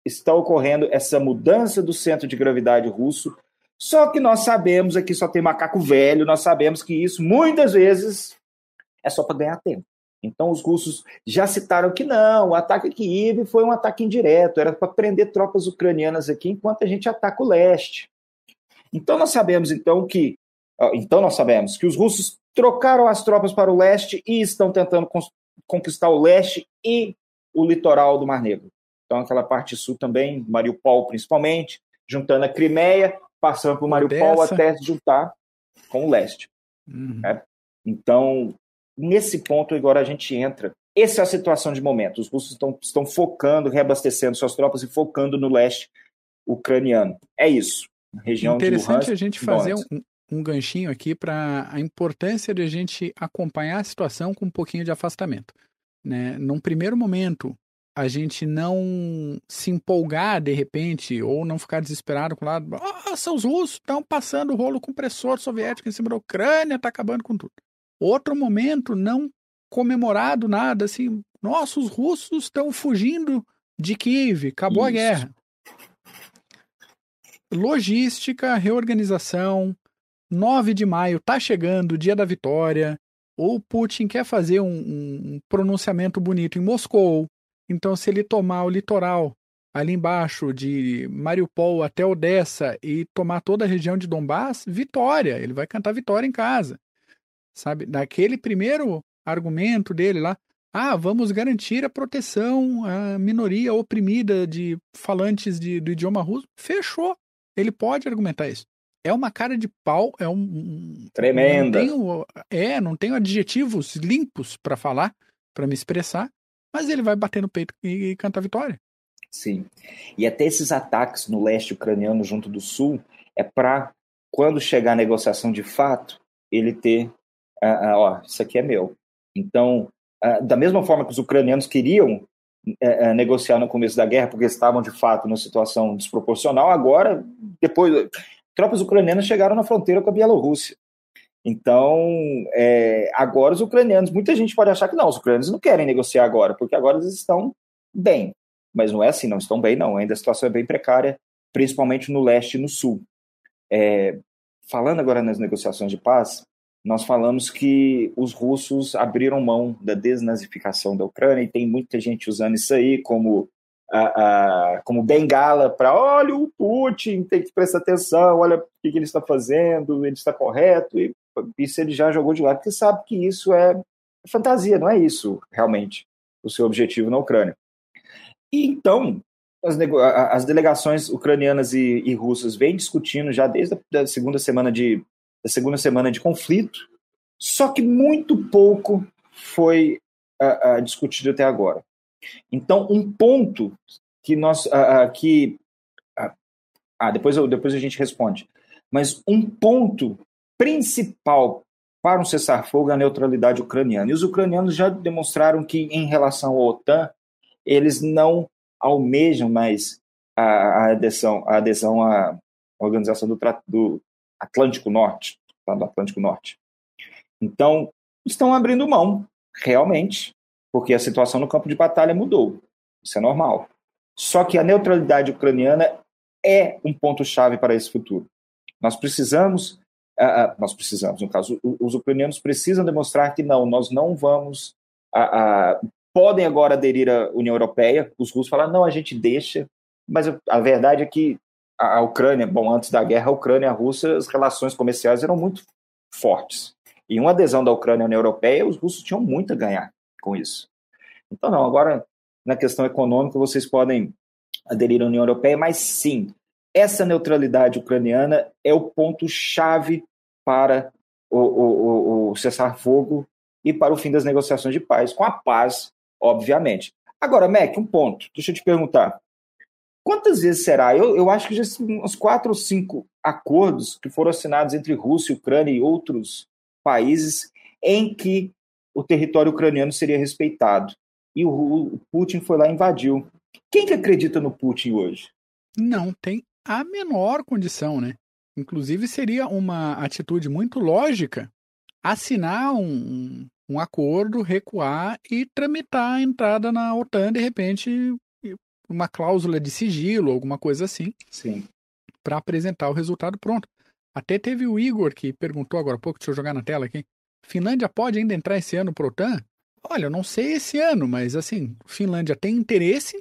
está ocorrendo essa mudança do centro de gravidade russo Só que nós sabemos, aqui só tem macaco velho, nós sabemos que isso muitas vezes é só para ganhar tempo. Então os russos já citaram que não, o ataque a Kiev foi um ataque indireto, era para prender tropas ucranianas aqui enquanto a gente ataca o leste. Então nós sabemos então que então nós sabemos que os russos trocaram as tropas para o leste e estão tentando conquistar o leste e o litoral do Mar Negro. Então aquela parte sul também, Mariupol principalmente, juntando a Crimeia, passando por Mariupol Odessa. até juntar com o leste. Uhum. Né? Então, nesse ponto agora a gente entra. Essa é a situação de momento. Os russos estão, estão focando, reabastecendo suas tropas e focando no leste ucraniano. É isso. Região Interessante a gente fazer um, um ganchinho aqui para a importância de a gente acompanhar a situação com um pouquinho de afastamento. Né? Num primeiro momento, a gente não se empolgar de repente ou não ficar desesperado com o lado, nossa, os russos estão passando o rolo compressor soviético em cima da Ucrânia, está acabando com tudo. Outro momento, não comemorado nada, assim, nossa, os russos estão fugindo de Kiev, acabou Isso. a guerra. Logística, reorganização, 9 de maio tá chegando, o dia da vitória, ou Putin quer fazer um, um pronunciamento bonito em Moscou, então se ele tomar o litoral ali embaixo de Mariupol até Odessa e tomar toda a região de Donbass, vitória, ele vai cantar vitória em casa. Sabe, daquele primeiro argumento dele lá, ah, vamos garantir a proteção à minoria oprimida de falantes de, do idioma russo. Fechou. Ele pode argumentar isso é uma cara de pau, é um. Tremenda. Não tenho, é, não tenho adjetivos limpos para falar, para me expressar, mas ele vai bater no peito e, e canta a vitória. Sim. E até esses ataques no leste ucraniano junto do sul é para, quando chegar a negociação de fato, ele ter. Uh, ó, isso aqui é meu. Então, uh, da mesma forma que os ucranianos queriam é, é, negociar no começo da guerra, porque estavam de fato numa situação desproporcional. Agora, depois, tropas ucranianas chegaram na fronteira com a Bielorrússia. Então, é, agora os ucranianos, muita gente pode achar que não, os ucranianos não querem negociar agora, porque agora eles estão bem. Mas não é assim, não estão bem, não. Ainda a situação é bem precária, principalmente no leste e no sul. É, falando agora nas negociações de paz, nós falamos que os russos abriram mão da desnazificação da Ucrânia e tem muita gente usando isso aí como a, a, como bengala para olha o Putin, tem que prestar atenção, olha o que, que ele está fazendo, ele está correto, e isso ele já jogou de lado, porque sabe que isso é fantasia, não é isso realmente o seu objetivo na Ucrânia. E então, as, as delegações ucranianas e, e, russas vêm discutindo já desde a segunda semana de, da segunda semana de conflito, só que muito pouco foi uh, uh, discutido até agora. Então, um ponto que nós uh, que ah, depois, eu, depois a gente responde. Mas um ponto principal para um cessar-fogo é a neutralidade ucraniana. E os ucranianos já demonstraram que, em relação à OTAN, eles não almejam mais a, adesão, a adesão à organização do, do Atlântico Norte, tá? do Atlântico Norte. Então, estão abrindo mão, realmente, porque a situação no campo de batalha mudou. Isso é normal. Só que a neutralidade ucraniana é um ponto-chave para esse futuro. Nós precisamos, uh, uh, nós precisamos, no caso, os ucranianos precisam demonstrar que não, nós não vamos, uh, podem agora aderir à União Europeia. Os russos falam, não, a gente deixa, mas a verdade é que a, Ucrânia, bom, antes da guerra, a Ucrânia e a Rússia, as relações comerciais eram muito fortes. E uma adesão da Ucrânia à União Europeia, os russos tinham muito a ganhar com isso. Então, não, agora, na questão econômica, vocês podem aderir à União Europeia, mas sim, essa neutralidade ucraniana é o ponto-chave para o, o, o cessar-fogo e para o fim das negociações de paz, com a paz, obviamente. Agora, Mac, um ponto, deixa eu te perguntar. Quantas vezes será? Eu, eu acho que já uns quatro ou cinco acordos que foram assinados entre Rússia, Ucrânia e outros países em que o território ucraniano seria respeitado. E o, o Putin foi lá e invadiu. Quem que acredita no Putin hoje? Não tem a menor condição, né? Inclusive seria uma atitude muito lógica assinar um, um acordo, recuar e tramitar a entrada na OTAN, de repente, uma cláusula de sigilo, alguma coisa assim. Sim. Para apresentar o resultado pronto. Até teve o Igor que perguntou agora há pouco, deixa eu jogar na tela aqui. Finlândia pode ainda entrar esse ano pro OTAN? Olha, eu não sei esse ano, mas assim, Finlândia tem interesse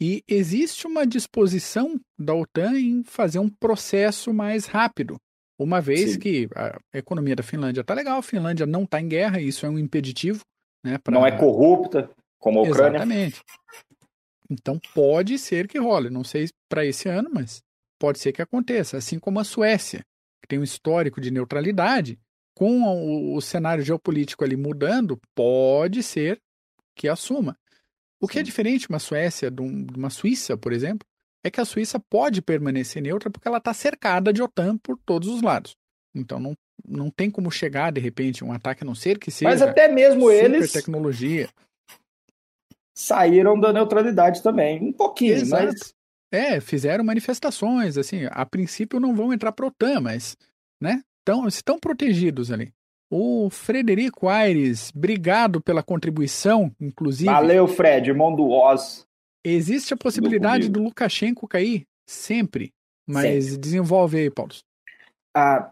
e existe uma disposição da OTAN em fazer um processo mais rápido. Uma vez Sim. que a economia da Finlândia está legal, a Finlândia não está em guerra, isso é um impeditivo. Né, pra... Não é corrupta, como a Ucrânia. Exatamente. Então pode ser que role. Não sei para esse ano, mas pode ser que aconteça. Assim como a Suécia, que tem um histórico de neutralidade, com o, o cenário geopolítico ali mudando, pode ser que assuma. O que é diferente uma Suécia de, um, de uma Suíça, por exemplo, é que a Suíça pode permanecer neutra porque ela está cercada de OTAN por todos os lados. Então não, não tem como chegar, de repente, um ataque a não ser que seja. Mas até mesmo eles. tecnologia. Saíram da neutralidade também. Um pouquinho, Exato. mas. É, fizeram manifestações, assim, a princípio não vão entrar para OTAN, mas, né, estão, estão protegidos ali. O Frederico Aires, obrigado pela contribuição, inclusive. Valeu, Fred, irmão do Oz. Existe a possibilidade do, do Lukashenko cair? Sempre. Mas Sempre. desenvolve aí, Paulo. Ah,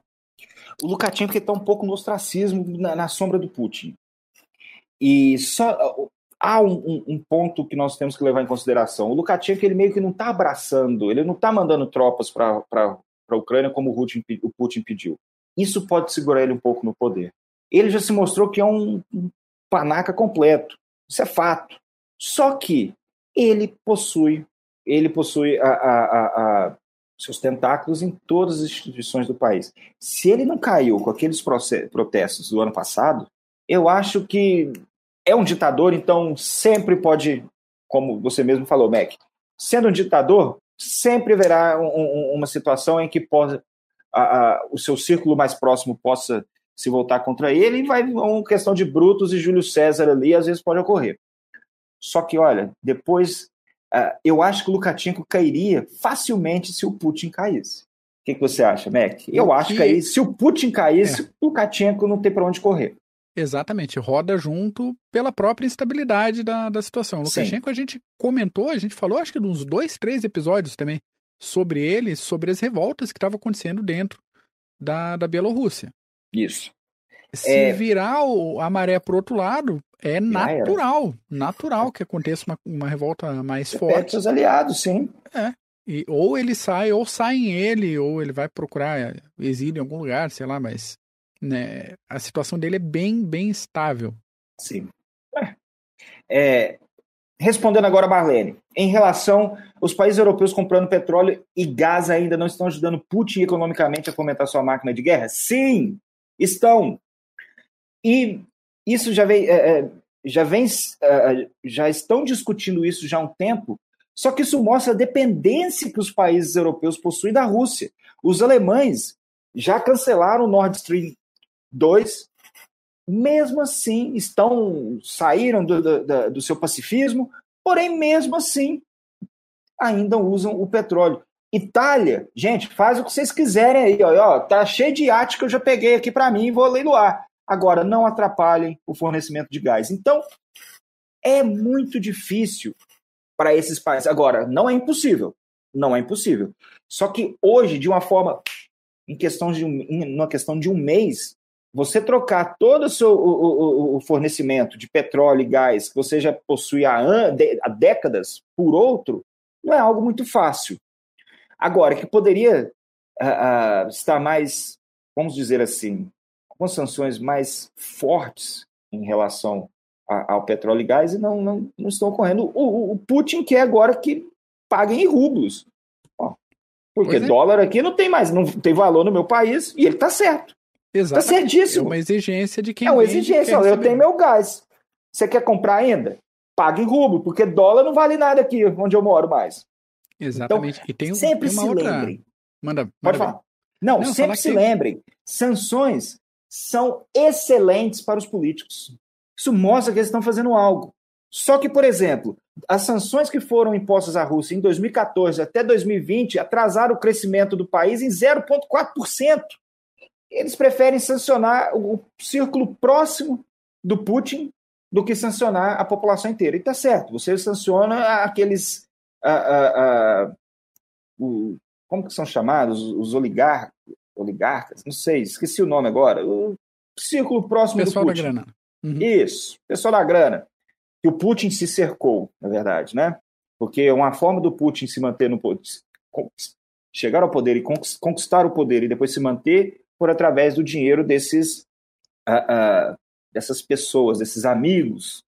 o Lukashenko está um pouco no ostracismo na, na, sombra do Putin. E só há um, um, um, ponto que nós temos que levar em consideração. O Lukashenko ele meio que não está abraçando, ele não está mandando tropas para a Ucrânia como o Putin, o Putin pediu. Isso pode segurar ele um pouco no poder. Ele já se mostrou que é um, panaca completo. Isso é fato. Só que ele possui, ele possui a, a, a, seus tentáculos em todas as instituições do país. Se ele não caiu com aqueles protestos do ano passado, eu acho que é um ditador, então sempre pode, como você mesmo falou, Mac, sendo um ditador, sempre haverá um, um, uma situação em que possa, a, a, o seu círculo mais próximo possa se voltar contra ele e vai uma questão de Brutus e Júlio César ali, às vezes pode ocorrer. Só que, olha, depois uh, eu acho que o Lukashenko cairia facilmente se o Putin caísse. O que, que você acha, Mac? Eu acho que, que aí, se o Putin caísse, é. o Lukashenko não tem para onde correr. Exatamente, roda junto pela própria instabilidade da, da situação. O Lukashenko, Sim. a gente comentou, a gente falou, acho que uns dois, três episódios também, sobre ele, sobre as revoltas que estavam acontecendo dentro da, da Bielorrússia. Isso. Se é... virar o, a maré para outro lado, é natural, natural que aconteça uma, uma revolta mais Você forte. seus aliados, sim. É. E, ou ele sai, ou saem ele, ou ele vai procurar exílio em algum lugar, sei lá, mas né, a situação dele é bem, bem estável. Sim. É, é respondendo agora a Marlene, em relação aos países europeus comprando petróleo e gás ainda não estão ajudando Putin economicamente a fomentar sua máquina de guerra? Sim, estão. E isso já vem, é, é já vem, é, já estão discutindo isso já há um tempo. Só que isso mostra a dependência que os países europeus possuem da Rússia. Os alemães já cancelaram o Nord Stream 2, mesmo assim estão saíram do, do, do seu pacifismo, porém mesmo assim ainda usam o petróleo. Itália, gente, faz o que vocês quiserem aí, ó, ó tá cheio de iate que eu já peguei aqui para mim e vou leiloar. Agora, não atrapalhem o fornecimento de gás. Então, é muito difícil para esses países. Agora, não é impossível. Não é impossível. Só que hoje, de uma forma, em questão de um, em uma questão de um mês, você trocar todo o seu o, o, o fornecimento de petróleo e gás que você já possui há, há décadas por outro, não é algo muito fácil. Agora, que poderia uh, uh, estar mais, vamos dizer assim, com sanções mais fortes em relação a, ao petróleo e gás e não, não, não estão ocorrendo. O, o, Putin quer agora que paguem em rublos. Ó, porque é. dólar aqui não tem mais, não tem valor no meu país e ele está certo. Exatamente. Tá certíssimo. É uma exigência de quem. É uma exigência. Eu tenho meu gás. Você quer comprar ainda? Paga em rublo, porque dólar não vale nada aqui onde eu moro mais. Exatamente. Então, e tem um, sempre tem se outra... lembrem. Manda, manda Pode falar. Não, não sempre se que... lembrem. Sanções são excelentes para os políticos. Isso mostra que eles estão fazendo algo. Só que, por exemplo, as sanções que foram impostas à Rússia em 2014 até 2020 atrasaram o crescimento do país em 0,4% eles preferem sancionar o círculo próximo do Putin do que sancionar a população inteira. E está certo, você sanciona aqueles. O, como que são chamados? Os oligarcas. oligarcas, não sei, esqueci o nome agora, o círculo próximo pessoal do Putin. da grana. Uhum. Isso, pessoal da grana. Que o Putin se cercou, na verdade, né? Porque uma forma do Putin se manter no poder, chegar ao poder e conquistar o poder e depois se manter por através do dinheiro desses uh, uh, dessas pessoas, desses amigos.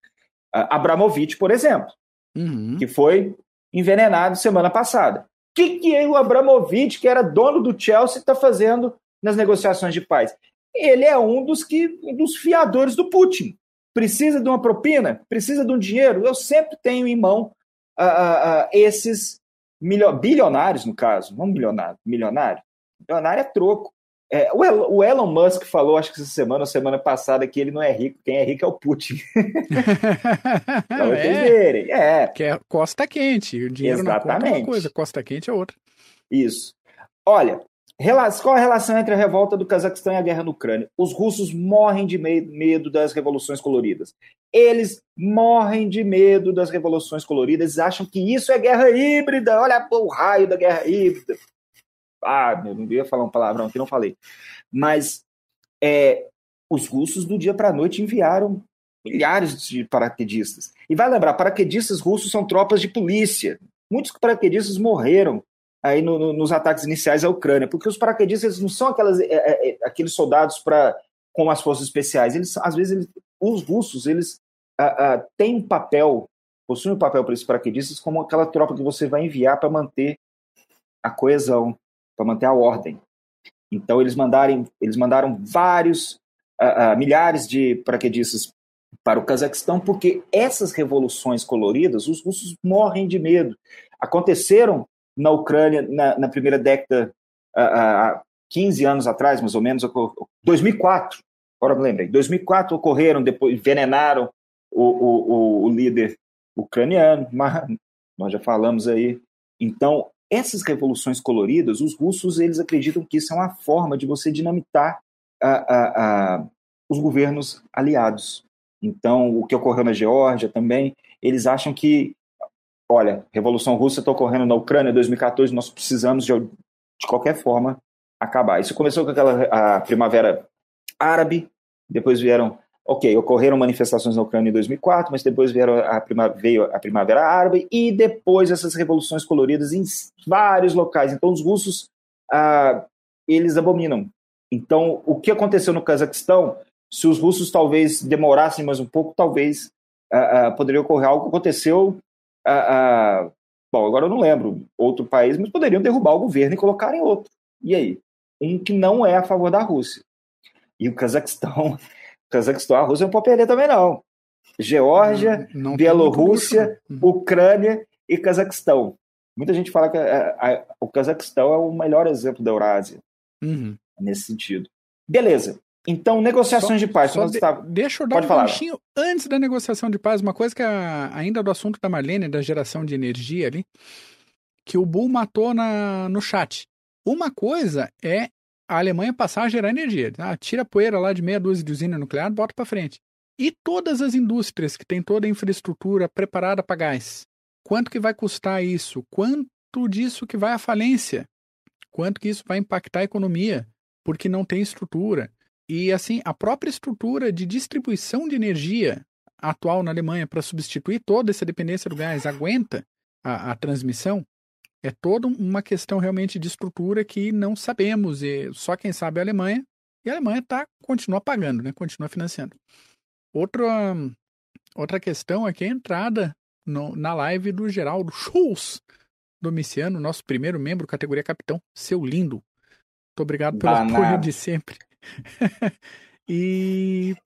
Uh, Abramovich, por exemplo, uhum. que foi envenenado semana passada. O que, que o Abramovich, que era dono do Chelsea, está fazendo nas negociações de paz? Ele é um dos, que, dos fiadores do Putin. Precisa de uma propina? Precisa de um dinheiro? Eu sempre tenho em mão esses bilionários, no caso, não milionário, milionário. Milionário é troco. É, o, Elon Musk falou, acho que essa semana ou semana passada, que ele não é rico, quem é rico é o Putin. vocês é, verem. É. Que é costa quente. O dinheiro Exatamente. conta é uma coisa, costa quente é outra. Isso. Olha, qual a relação entre a revolta do Cazaquistão e a guerra na Ucrânia? Os russos morrem de medo das revoluções coloridas. Eles morrem de medo das revoluções coloridas, acham que isso é guerra híbrida. Olha o raio da guerra híbrida. Ah, eu não ia falar um palavrão que não falei. Mas é, os russos, do dia para a noite, enviaram milhares de paraquedistas. E vai lembrar, paraquedistas russos são tropas de polícia. Muitos paraquedistas morreram aí no, no, nos ataques iniciais à Ucrânia, porque os paraquedistas não são aquelas, é, é, é aqueles soldados para com as forças especiais. Eles, às vezes, eles, os russos, eles ah, ah, têm um papel, possuem um papel para esses paraquedistas como aquela tropa que você vai enviar para manter a coesão, para manter a ordem. Então eles mandaram, eles mandaram vários uh, uh, milhares de paraquedistas para o Cazaquistão, porque essas revoluções coloridas, os russos morrem de medo. Aconteceram na Ucrânia na, na primeira década, há uh, 15 anos atrás, mais ou menos, 2004, agora me lembrei, 2004 ocorreram, depois envenenaram o, o, o líder ucraniano, mas nós já falamos aí. Então, essas revoluções coloridas, os russos eles acreditam que isso é uma forma de você dinamitar a, a, a, os governos aliados. Então, o que ocorreu na Geórgia também, eles acham que, olha, Revolução Russa está ocorrendo na Ucrânia em 2014, nós precisamos de, de qualquer forma acabar. Isso começou com aquela a primavera árabe, depois vieram Ok, ocorreram manifestações na Ucrânia em 2004, mas depois vieram a prima, veio a Primavera Árabe e depois essas revoluções coloridas em vários locais. Então, os russos, ah, eles abominam. Então, o que aconteceu no Cazaquistão, se os russos talvez demorassem mais um pouco, talvez ah, ah, poderia ocorrer algo que aconteceu. Ah, ah, bom, agora eu não lembro outro país, mas poderiam derrubar o governo e colocar em outro. E aí? Um que não é a favor da Rússia. E o Cazaquistão Cazaquistão, a Rússia não pode perder também, não. Geórgia, não, não Bielorrússia, uhum. Ucrânia e Cazaquistão. Muita gente fala que a, é, a, o Cazaquistão é o melhor exemplo da Eurásia uhum. nesse sentido. Beleza. Então, negociações só, de paz. De, tá... Deixa eu dar Pode um falar. antes da negociação de paz, uma coisa que a, ainda do assunto da Marlene, da geração de energia ali, que o Bull matou na, no chat. Uma coisa é a Alemanha passar a gerar energia. Ah, tira a poeira lá de meia dúzia de usina nuclear, bota para frente. E todas as indústrias que têm toda a infraestrutura preparada para gás, quanto que vai custar isso? Quanto disso que vai à falência? Quanto que isso vai impactar a economia? Porque não tem estrutura. E assim, a própria estrutura de distribuição de energia atual na Alemanha para substituir toda essa dependência do gás aguenta a, a transmissão? É toda uma questão realmente de estrutura que não sabemos, e só quem sabe é a Alemanha, e a Alemanha tá, continua pagando, né? continua financiando. Outra, outra questão aqui é a entrada no, na live do Geraldo Schultz, Domiciano, nosso primeiro membro, categoria capitão. Seu lindo. Muito obrigado pelo Banado. apoio de sempre. e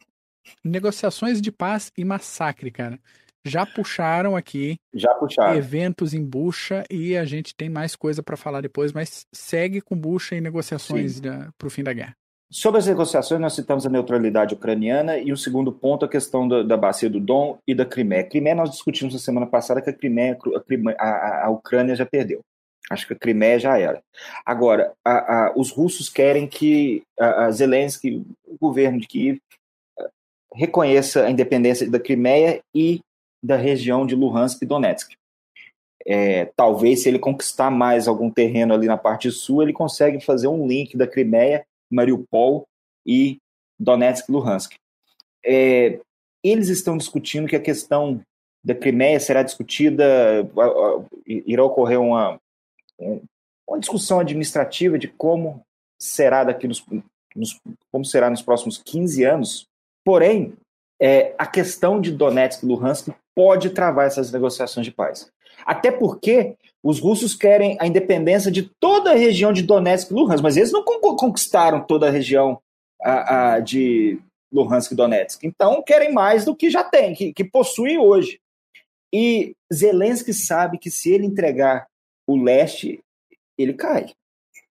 negociações de paz e massacre, cara já puxaram aqui já puxaram. eventos em bucha e a gente tem mais coisa para falar depois, mas segue com bucha e negociações para o fim da guerra. Sobre as negociações, nós citamos a neutralidade ucraniana e o segundo ponto, a questão da, da bacia do Dom e da Crimeia. Crimeia, nós discutimos na semana passada que a, Crimeia, a, a, Ucrânia já perdeu. Acho que a Crimeia já era. Agora, a, a, os russos querem que a, a Zelensky, o governo de Kiev, reconheça a independência da Crimeia e da região de Luhansk e Donetsk. é, talvez se ele conquistar mais algum terreno ali na parte sul, ele consegue fazer um link da Crimeia, Mariupol e Donetsk e Luhansk. É, eles estão discutindo que a questão da Crimeia será discutida, irá ocorrer uma, uma discussão administrativa de como será daqui nos, nos, como será nos próximos 15 anos. Porém, é, a questão de Donetsk e Luhansk pode travar essas negociações de paz. Até porque os russos querem a independência de toda a região de Donetsk e Luhansk, mas eles não conquistaram toda a região a, a, de Luhansk e Donetsk. Então querem mais do que já tem, que, que possui hoje. E Zelensky sabe que se ele entregar o leste, ele cai.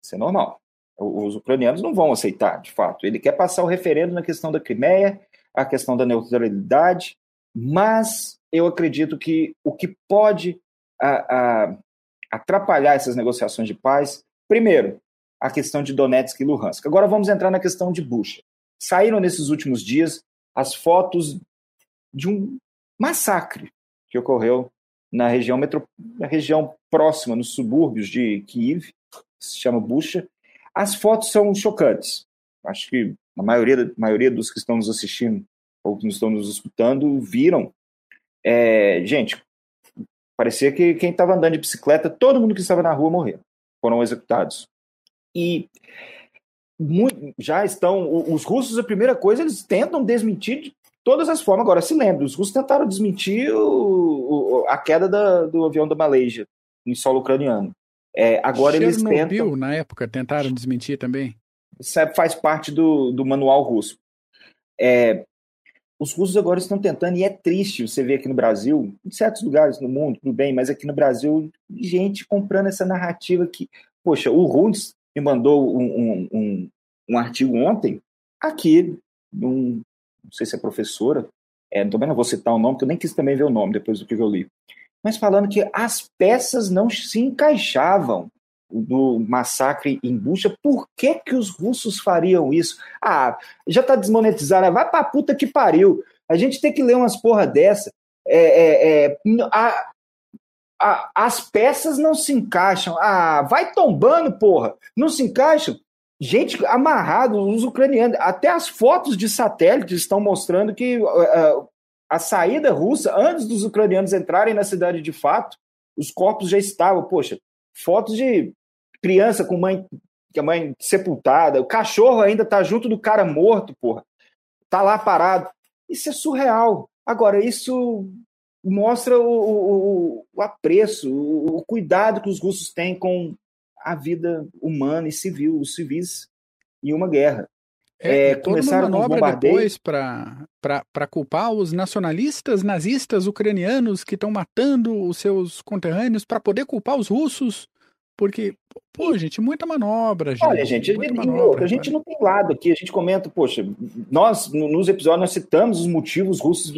Isso é normal. Os ucranianos não vão aceitar, de fato. Ele quer passar o referendo na questão da Crimeia, a questão da neutralidade, mas eu acredito que o que pode a, a, atrapalhar essas negociações de paz, primeiro, a questão de Donetsk e Luhansk. Agora vamos entrar na questão de Bucha. Saíram nesses últimos dias as fotos de um massacre que ocorreu na região, metro, na região próxima, nos subúrbios de Kiev, se chama Bucha. As fotos são chocantes. Acho que a maioria, maioria dos que estão nos assistindo ou que estão nos escutando viram. É, gente, parecia que quem estava andando de bicicleta, todo mundo que estava na rua morreu. Foram executados. E muito, já estão. Os russos, a primeira coisa, eles tentam desmentir de todas as formas. Agora, se lembra, os russos tentaram desmentir o, o, a queda da, do avião da Malásia em solo ucraniano. É, agora Chernobyl, eles tentam. na época, tentaram desmentir também. Isso é, faz parte do, do manual russo. É, os russos agora estão tentando, e é triste você ver aqui no Brasil, em certos lugares no mundo, tudo bem, mas aqui no Brasil, gente comprando essa narrativa que, poxa, o Rundes me mandou um, um, um, artigo ontem, aqui, um, não sei se é professora, é, também não vou citar o nome, porque eu nem quis também ver o nome depois do que eu li, mas falando que as peças não se encaixavam do massacre em Bucha, por que, que os russos fariam isso? Ah, já tá desmonetizado, vai pra puta que pariu. A gente tem que ler umas porra dessa. É, é, é, a, a, as peças não se encaixam. Ah, vai tombando, porra. Não se encaixam. Gente amarrado, os ucranianos. Até as fotos de satélite estão mostrando que uh, a saída russa, antes dos ucranianos entrarem na cidade de fato, os corpos já estavam. Poxa, fotos de criança com mãe, que a mãe sepultada, o cachorro ainda tá junto do cara morto, porra. Tá lá parado. Isso é surreal. Agora, isso mostra o, o, o apreço, o, o, cuidado que os russos têm com a vida humana e civil, os civis em uma guerra. É, é começaram uma manobra depois para culpar os nacionalistas nazistas ucranianos que estão matando os seus conterrâneos para poder culpar os russos porque, pô, gente, muita manobra, gente. Olha, gente, muita manobra, a gente não tem lado aqui, a gente comenta, poxa, nós, nos episódios, nós citamos os motivos russos,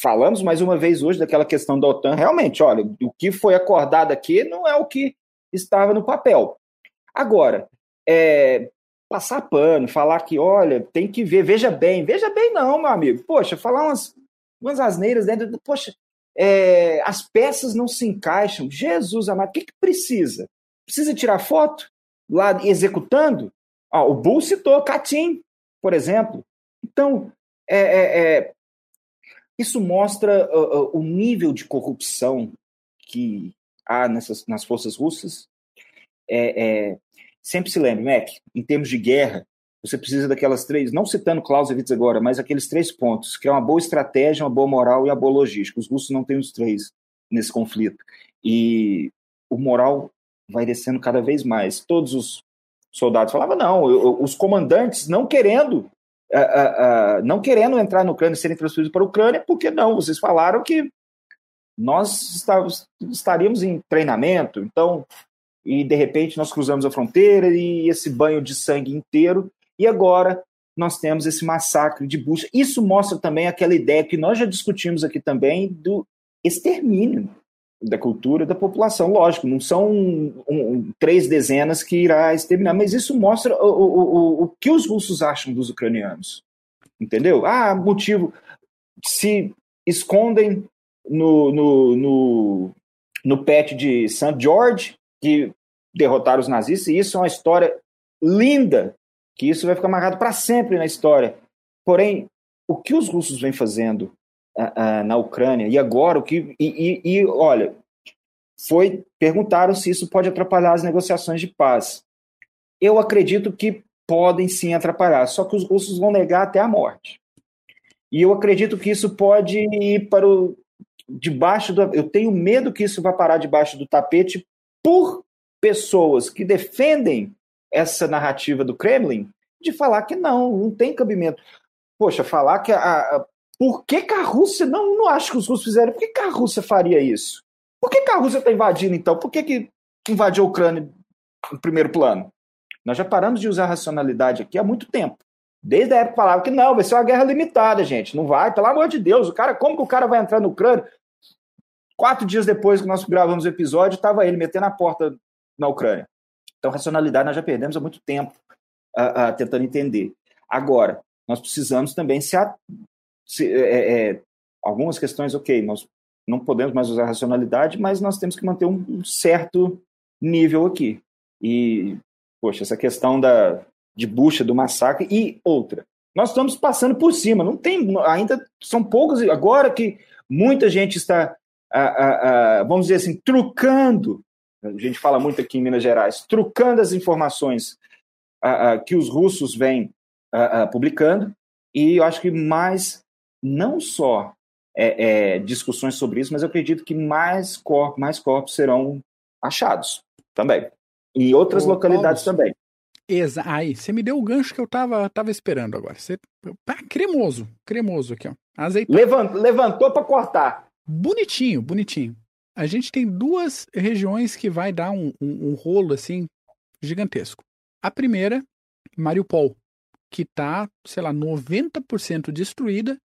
falamos mais uma vez hoje daquela questão da OTAN. Realmente, olha, o que foi acordado aqui não é o que estava no papel. Agora, é, passar pano, falar que, olha, tem que ver, veja bem, veja bem não, meu amigo. Poxa, falar umas, umas asneiras dentro, do, poxa, é, as peças não se encaixam. Jesus amado, o que, que precisa? Precisa tirar foto lá executando? Ah, o Bull citou Catim, por exemplo. Então, é, é, é isso mostra uh, uh, o nível de corrupção que há nessas, nas forças russas. É, é, sempre se lembre, Mac, em termos de guerra, você precisa daquelas três, não citando Clausewitz agora, mas aqueles três pontos, que é uma boa estratégia, uma boa moral e uma boa logística. Os russos não têm os três nesse conflito. E o moral vai descendo cada vez mais. Todos os soldados falavam, não, eu, os comandantes não querendo uh, uh, não querendo entrar no Ucrânia e serem transferidos para a Ucrânia, porque não, vocês falaram que nós estávamos, estaríamos em treinamento, então, e de repente nós cruzamos a fronteira e esse banho de sangue inteiro, e agora nós temos esse massacre de Bush. Isso mostra também aquela ideia que nós já discutimos aqui também do extermínio da cultura da população. Lógico, não são um, um, três dezenas que irá exterminar, mas isso mostra o, o, o, o que os russos acham dos ucranianos. Entendeu? Ah, motivo. Se escondem no, no, no no pet de St. George, que derrotaram os nazistas, e isso é uma história linda, que isso vai ficar marcado para sempre na história. Porém, o que os russos vêm fazendo uh, na Ucrânia, e agora o que. E, e, e olha, foi perguntaram se isso pode atrapalhar as negociações de paz. Eu acredito que podem sim atrapalhar, só que os russos vão negar até a morte. E eu acredito que isso pode ir para o debaixo do. Eu tenho medo que isso vá parar debaixo do tapete por pessoas que defendem essa narrativa do Kremlin de falar que não, não tem cabimento. Poxa, falar que a. a por que, que, a Rússia. Não, não acho que os russos fizeram. Por que, que a Rússia faria isso? Por que, que a Rússia está invadindo, então? Por que, que invadiu a Ucrânia em primeiro plano? Nós já paramos de usar racionalidade aqui há muito tempo. Desde a época falava que não, vai ser uma guerra limitada, gente. Não vai, pelo amor de Deus. O cara, como que o cara vai entrar no Ucrânia? Quatro dias depois que nós gravamos o episódio, estava ele metendo a porta na Ucrânia. Então, racionalidade nós já perdemos há muito tempo uh, uh, tentando entender. Agora, nós precisamos também se, a, se é, é, algumas questões, ok, nós não podemos mais usar racionalidade, mas nós temos que manter um, certo nível aqui. E, poxa, essa questão da, de bucha do massacre e outra. Nós estamos passando por cima, não tem, ainda são poucos, agora que muita gente está, vamos dizer assim, trucando, a gente fala muito aqui em Minas Gerais, trucando as informações que os russos vêm publicando, e eu acho que mais, não só é, é, discussões sobre isso, mas eu acredito que mais, corpos, mais corpos serão achados também. Em outras Ô, localidades Paulo, também. Exa aí, você me deu o gancho que eu tava, tava esperando agora. Você, ah, cremoso, cremoso aqui, ó. Levant, levantou para cortar. Bonitinho, bonitinho. A gente tem duas regiões que vai dar um, um, um rolo assim gigantesco. A primeira, Mariupol, que tá, sei lá, 90% destruída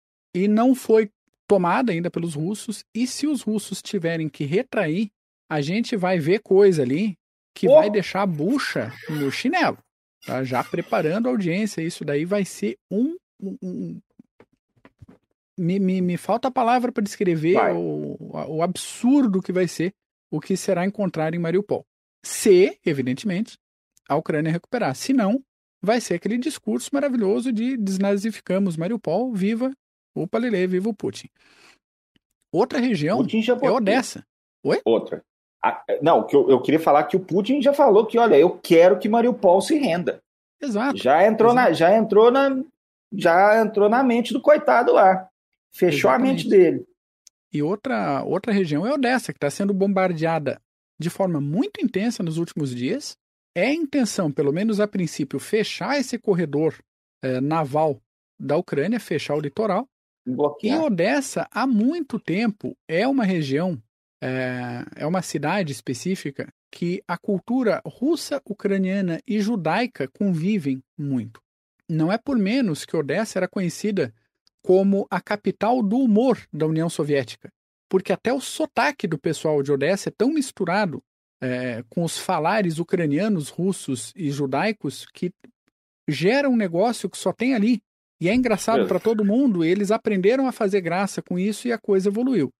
e não foi tomada ainda pelos russos. E se os russos tiverem que retrair, a gente vai ver coisa ali que oh. vai deixar a bucha no chinelo. Tá? Já preparando a audiência, isso daí vai ser um. um, um... Me, me, me, falta a palavra para descrever o, o absurdo que vai ser o que será encontrado em Mariupol. Se, evidentemente, a Ucrânia recuperar. Se não, vai ser aquele discurso maravilhoso de desnazificamos Mariupol, viva o Palilê, viva o Putin. Outra região é Odessa. Oi? Outra. Não, que eu, eu, queria falar que o Putin já falou que, olha, eu quero que Mariupol se renda. Exato. Já entrou exato. na, já entrou na, já entrou na mente do coitado lá. Fechou Exatamente. a mente dele. E outra, outra região é Odessa, que está sendo bombardeada de forma muito intensa nos últimos dias. É a intenção, pelo menos a princípio, fechar esse corredor eh, naval da Ucrânia, fechar o litoral. Bloquear. E Odessa, há muito tempo, é uma região é, é uma cidade específica que a cultura russa, ucraniana e judaica convivem muito. Não é por menos que Odessa era conhecida como a capital do humor da União Soviética, porque até o sotaque do pessoal de Odessa é tão misturado é, com os falares ucranianos, russos e judaicos que gera um negócio que só tem ali. E é engraçado é. para todo mundo, eles aprenderam a fazer graça com isso e a coisa evoluiu.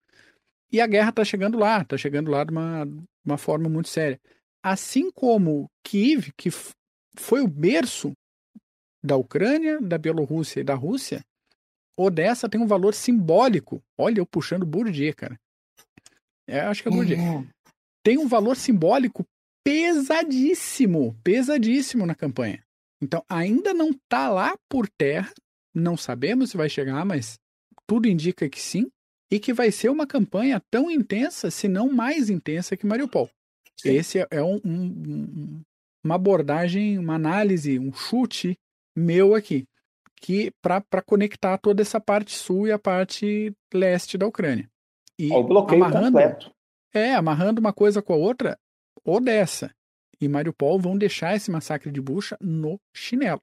E a guerra está chegando lá, está chegando lá de uma, uma forma muito séria. Assim como Kiev, que foi o berço da Ucrânia, da Bielorrússia e da Rússia, Odessa tem um valor simbólico. Olha, eu puxando Bourdieu, cara. É, acho que é Bourdieu. Uhum. Tem um valor simbólico pesadíssimo, pesadíssimo na campanha. Então, ainda não está lá por terra, não sabemos se vai chegar, mas tudo indica que sim e que vai ser uma campanha tão intensa, se não mais intensa que Mariupol. Sim. Esse é, é um, um, uma abordagem, uma análise, um chute meu aqui, que para conectar toda essa parte sul e a parte leste da Ucrânia. E o bloqueio amarrando, completo. É, amarrando uma coisa com a outra, Odessa e Mariupol vão deixar esse massacre de bucha no chinelo.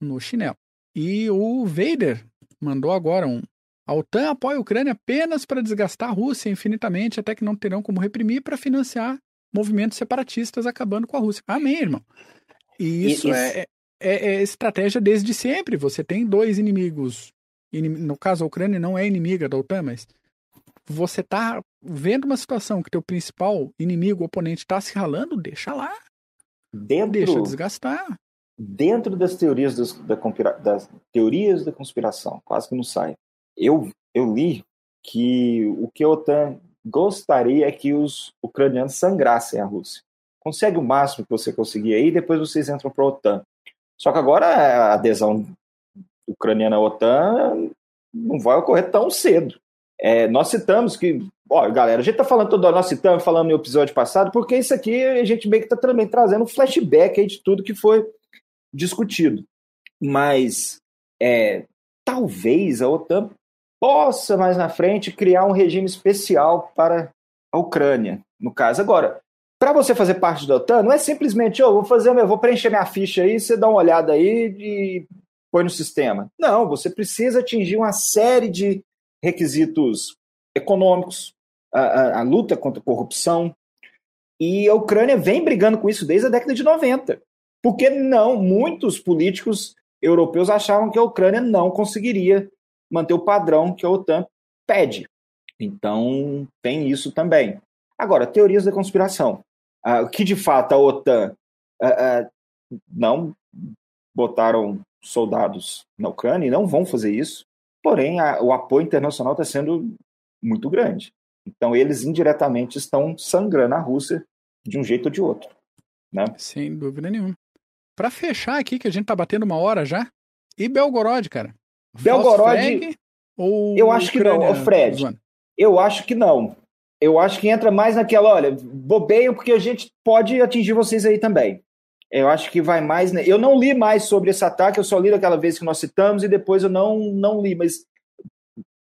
No chinelo. E o Vader mandou agora um, a OTAN apoia a Ucrânia apenas para desgastar a Rússia infinitamente até que não terão como reprimir para financiar movimentos separatistas acabando com a Rússia. Amém, irmão. E isso, isso. É, é, é, estratégia desde sempre. Você tem dois inimigos. No caso, a Ucrânia não é inimiga da OTAN, mas você tá vendo uma situação que teu principal inimigo, oponente, tá se ralando, deixa lá. Dentro, Deixa desgastar. Dentro das teorias das, da, das teorias da conspiração, quase que não sai. Eu, eu li que o que a OTAN gostaria é que os ucranianos sangrassem a Rússia. Consegue o máximo que você conseguir aí, depois vocês entram para a OTAN. Só que agora a adesão ucraniana à OTAN não vai ocorrer tão cedo. É, nós citamos que, ó, galera, a gente está falando toda nós citamos, falando no episódio passado, porque isso aqui a gente meio que está também trazendo um flashback aí de tudo que foi discutido. Mas é, talvez a OTAN possa mais na frente criar um regime especial para a Ucrânia, no caso. Agora, para você fazer parte da OTAN, não é simplesmente, oh, vou fazer, vou preencher minha ficha aí, você dá uma olhada aí e põe no sistema. Não, você precisa atingir uma série de requisitos econômicos, a, a, a, luta contra a corrupção. E a Ucrânia vem brigando com isso desde a década de 90. Porque não, muitos políticos europeus achavam que a Ucrânia não conseguiria manter o padrão que a OTAN pede. Então, tem isso também. Agora, teorias da conspiração. Uh, que de fato a OTAN uh, uh, não botaram soldados na Ucrânia e não vão fazer isso. Porém, a, o apoio internacional está sendo muito grande. Então, eles indiretamente estão sangrando a Rússia de um jeito ou de outro. Né? Sem dúvida nenhuma. Para fechar aqui, que a gente tá batendo uma hora já, e Belgorod, cara? Belgorod. Ou eu acho Ucrânia, que não, Fred. Eu acho que não. Eu acho que entra mais naquela, olha, bobeio porque a gente pode atingir vocês aí também. Eu acho que vai mais. Né? Eu não li mais sobre esse ataque, eu só li daquela vez que nós citamos e depois eu não, não li, mas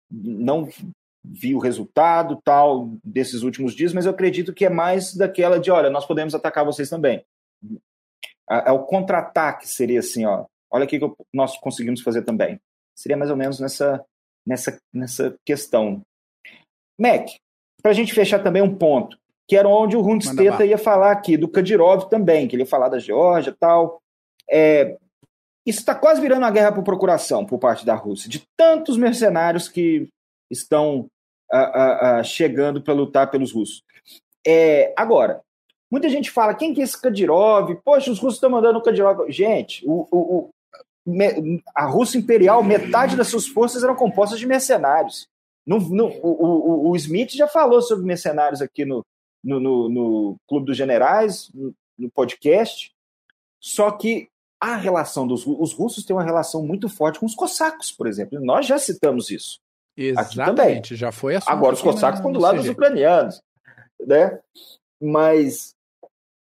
não vi o resultado tal desses últimos dias, mas eu acredito que é mais daquela de, olha, nós podemos atacar vocês também. É o contra-ataque seria assim, ó, olha o que nós conseguimos fazer também. Seria mais ou menos nessa, nessa, nessa questão. Mac, para a gente fechar também um ponto que era onde o Rundsteta ia falar aqui, do Kadyrov também, que ele ia falar da Geórgia e tal. É, isso está quase virando uma guerra por procuração por parte da Rússia, de tantos mercenários que estão uh, uh, uh, chegando para lutar pelos russos. É, agora, muita gente fala, quem que é esse Kadyrov? Poxa, os russos estão mandando o Kadyrov. Gente, o, o, o, a Rússia imperial, metade das suas forças eram compostas de mercenários. No, no, o, o, Smith já falou sobre mercenários aqui no, no, no, no Clube dos Generais, no, no, podcast. Só que a relação dos os russos têm uma relação muito forte com os cossacos, por exemplo. Nós já citamos isso. Exatamente, já foi Agora os cossacos estão do lado dos ucranianos, né? Mas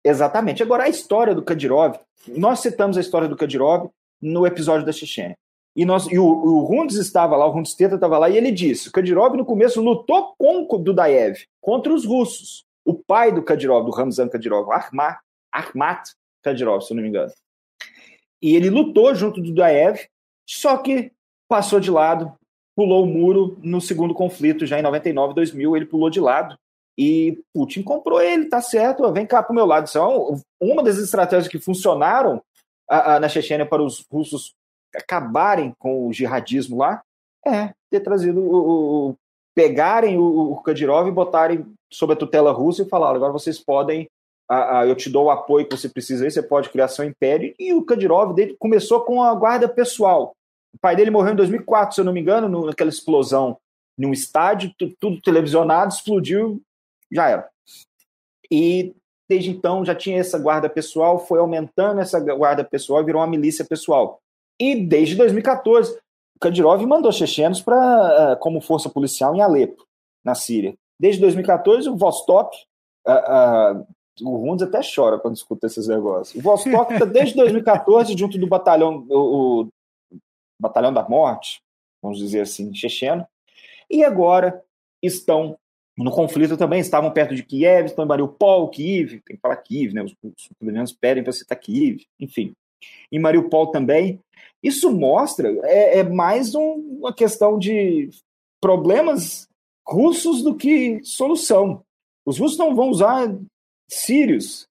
exatamente. Agora a história do Kadyrov, nós citamos a história do Kadyrov no episódio da Chechênia. E, nós, e o, o Rundes estava lá, o Rundes Teta estava lá, e ele disse: o Kadyrov no começo lutou com o Dudaev, contra os russos o pai do Kadyrov, do Ramzan Kadyrov, Ahmat, Ahmat Kadyrov, se eu não me engano. E ele lutou junto do Daev, só que passou de lado, pulou o muro no segundo conflito, já em 99, 2000, ele pulou de lado. E Putin comprou ele, tá certo, vem cá pro meu lado. Isso é uma das estratégias que funcionaram na Chechênia para os russos acabarem com o jihadismo lá, é ter trazido o, o pegarem o, o Kadyrov e botarem sob a tutela russa e falar: agora vocês podem, a, a, eu te dou o apoio que você precisa aí, você pode criar seu império. E o Kadyrov dele começou com a guarda pessoal. O pai dele morreu em 2004, se eu não me engano, no, naquela explosão num estádio, tudo televisionado, explodiu, já era. E desde então já tinha essa guarda pessoal, foi aumentando essa guarda pessoal e virou uma milícia pessoal. E desde 2014, Kadyrov mandou chechenos para eh, como força policial em Alepo, na Síria. Desde 2014, o Vostok, uh, uh, o Rundes até chora quando escuta esses negócios. O Vostok está desde 2014 junto do batalhão, o, o, batalhão da morte, vamos dizer assim, checheno, e agora estão no conflito também, estavam perto de Kiev, estão em Mariupol, Kiev, tem que falar Kiev, né? Os, os ucranianos pedem para citar Kiev, enfim. Em Mariupol também. Isso mostra, é, é mais um, uma questão de problemas russos do que solução. Os russos não vão usar sírios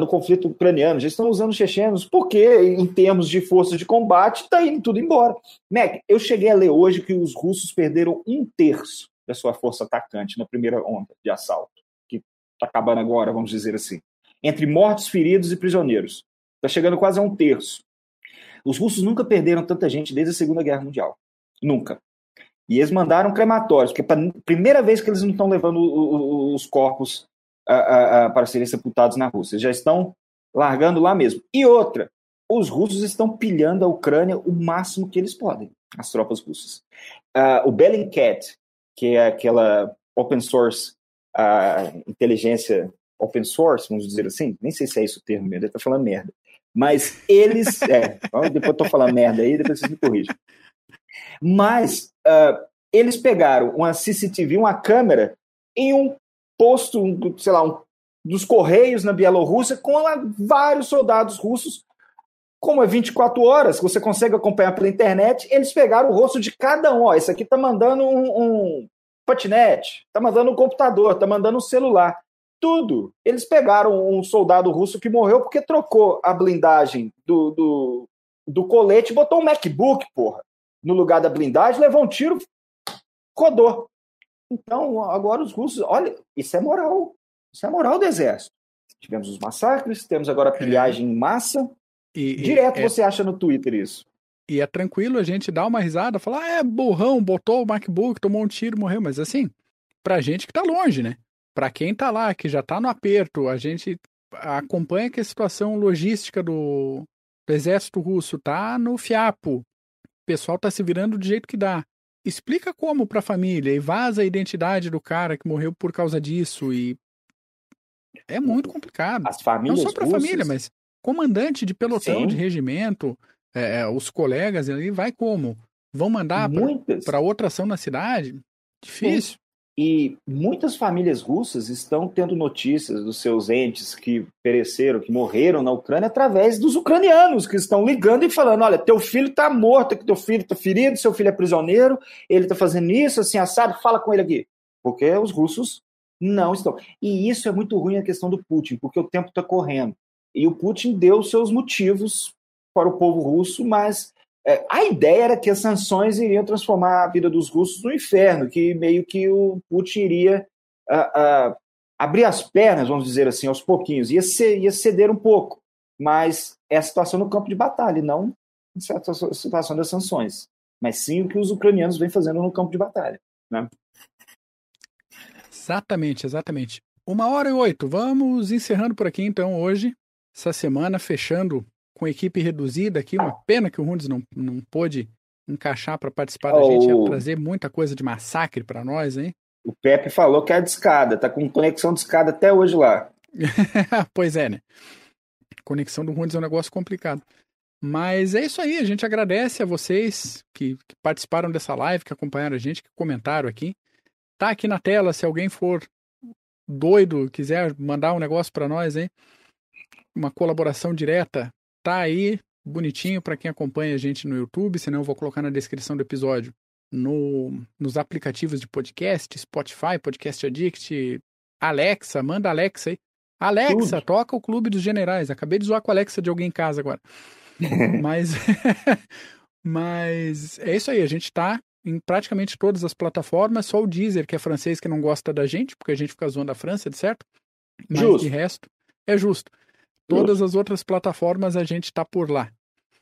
no conflito ucraniano, já estão usando chechenos, porque, em termos de força de combate, está indo tudo embora. Mac, eu cheguei a ler hoje que os russos perderam um terço da sua força atacante na primeira onda de assalto, que está acabando agora, vamos dizer assim. Entre mortos, feridos e prisioneiros. Está chegando quase a um terço. Os russos nunca perderam tanta gente desde a Segunda Guerra Mundial. Nunca. E eles mandaram crematórios, porque é a primeira vez que eles não estão levando os corpos para serem sepultados na Rússia. Eles já estão largando lá mesmo. E outra, os russos estão pilhando a Ucrânia o máximo que eles podem, as tropas russas. Uh, o Bellingcat, que é aquela open source uh, inteligência open source, vamos dizer assim, nem sei se é esse o termo, ele está falando merda. Mas eles. é, depois eu tô falando merda aí, depois vocês me corrigem. Mas uh, eles pegaram uma CCTV, uma câmera, em um posto, um, sei lá, um, dos Correios na Bielorrússia, com vários soldados russos. Como é 24 horas, você consegue acompanhar pela internet, eles pegaram o rosto de cada um. Ó, esse aqui tá mandando um, um patinete, tá mandando um computador, tá mandando um celular. Tudo. Eles pegaram um soldado russo que morreu porque trocou a blindagem do, do, do colete botou um MacBook, porra, no lugar da blindagem, levou um tiro, rodou. Então, agora os russos, olha, isso é moral. Isso é moral do exército. Tivemos os massacres, temos agora a é. pilhagem em massa. E, Direto é... você acha no Twitter isso. E é tranquilo a gente dar uma risada, falar, ah, é burrão, botou o MacBook, tomou um tiro, morreu. Mas assim, pra gente que tá longe, né? Pra quem tá lá, que já tá no aperto, a gente acompanha que a situação logística do, do exército russo tá no fiapo. O pessoal tá se virando do jeito que dá explica como para a família e vaza a identidade do cara que morreu por causa disso e é muito complicado. As famílias Não só para a família, mas comandante de pelotão, Sim. de regimento, é, é, os colegas ali, vai como? Vão mandar para outra ação na cidade? Difícil. E muitas famílias russas estão tendo notícias dos seus entes que pereceram, que morreram na Ucrânia, através dos ucranianos que estão ligando e falando: olha, teu filho está morto, teu filho está ferido, seu filho é prisioneiro, ele está fazendo isso, assim, assado, fala com ele aqui. Porque os russos não estão. E isso é muito ruim a questão do Putin, porque o tempo está correndo. E o Putin deu seus motivos para o povo russo, mas é, a ideia era que as sanções iriam transformar a vida dos russos no inferno, que meio que o Putin iria uh, uh, abrir as pernas, vamos dizer assim, aos pouquinhos, ia, ser, ia ceder um pouco. Mas é a situação no campo de batalha, não a situação das sanções, mas sim o que os ucranianos vêm fazendo no campo de batalha. Né? Exatamente, exatamente. Uma hora e oito. Vamos encerrando por aqui então hoje, essa semana, fechando com equipe reduzida aqui. Uma pena que o Rundes não, não pôde encaixar para participar da gente. Ia trazer muita coisa de massacre para nós, hein? O Pepe falou que é de escada, tá com conexão de escada até hoje lá. pois é, né? Conexão do Rundes é um negócio complicado. Mas é isso aí, a gente agradece a vocês que, que, participaram dessa live, que acompanharam a gente, que comentaram aqui. Tá aqui na tela, se alguém for doido, quiser mandar um negócio para nós, hein? Uma colaboração direta, Tá aí bonitinho para quem acompanha a gente no YouTube, senão eu vou colocar na descrição do episódio. No, nos aplicativos de podcast, Spotify, Podcast Addict, Alexa, manda Alexa aí. Alexa, Tudo. toca o Clube dos Generais. Acabei de zoar com a Alexa de alguém em casa agora. mas, mas é isso aí, a gente tá em praticamente todas as plataformas, só o Deezer, que é francês, que não gosta da gente, porque a gente fica zoando a França, certo? Mas justo. de resto, é justo. Todas as outras plataformas a gente está por lá.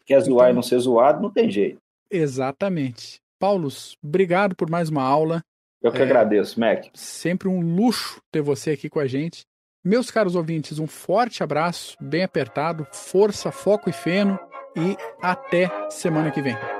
Quer zoar então, e não ser zoado, não tem jeito. Exatamente. Paulos, obrigado por mais uma aula. Eu que é, agradeço, Mac. Sempre um luxo ter você aqui com a gente. Meus caros ouvintes, um forte abraço, bem apertado, força, foco e feno e até semana que vem.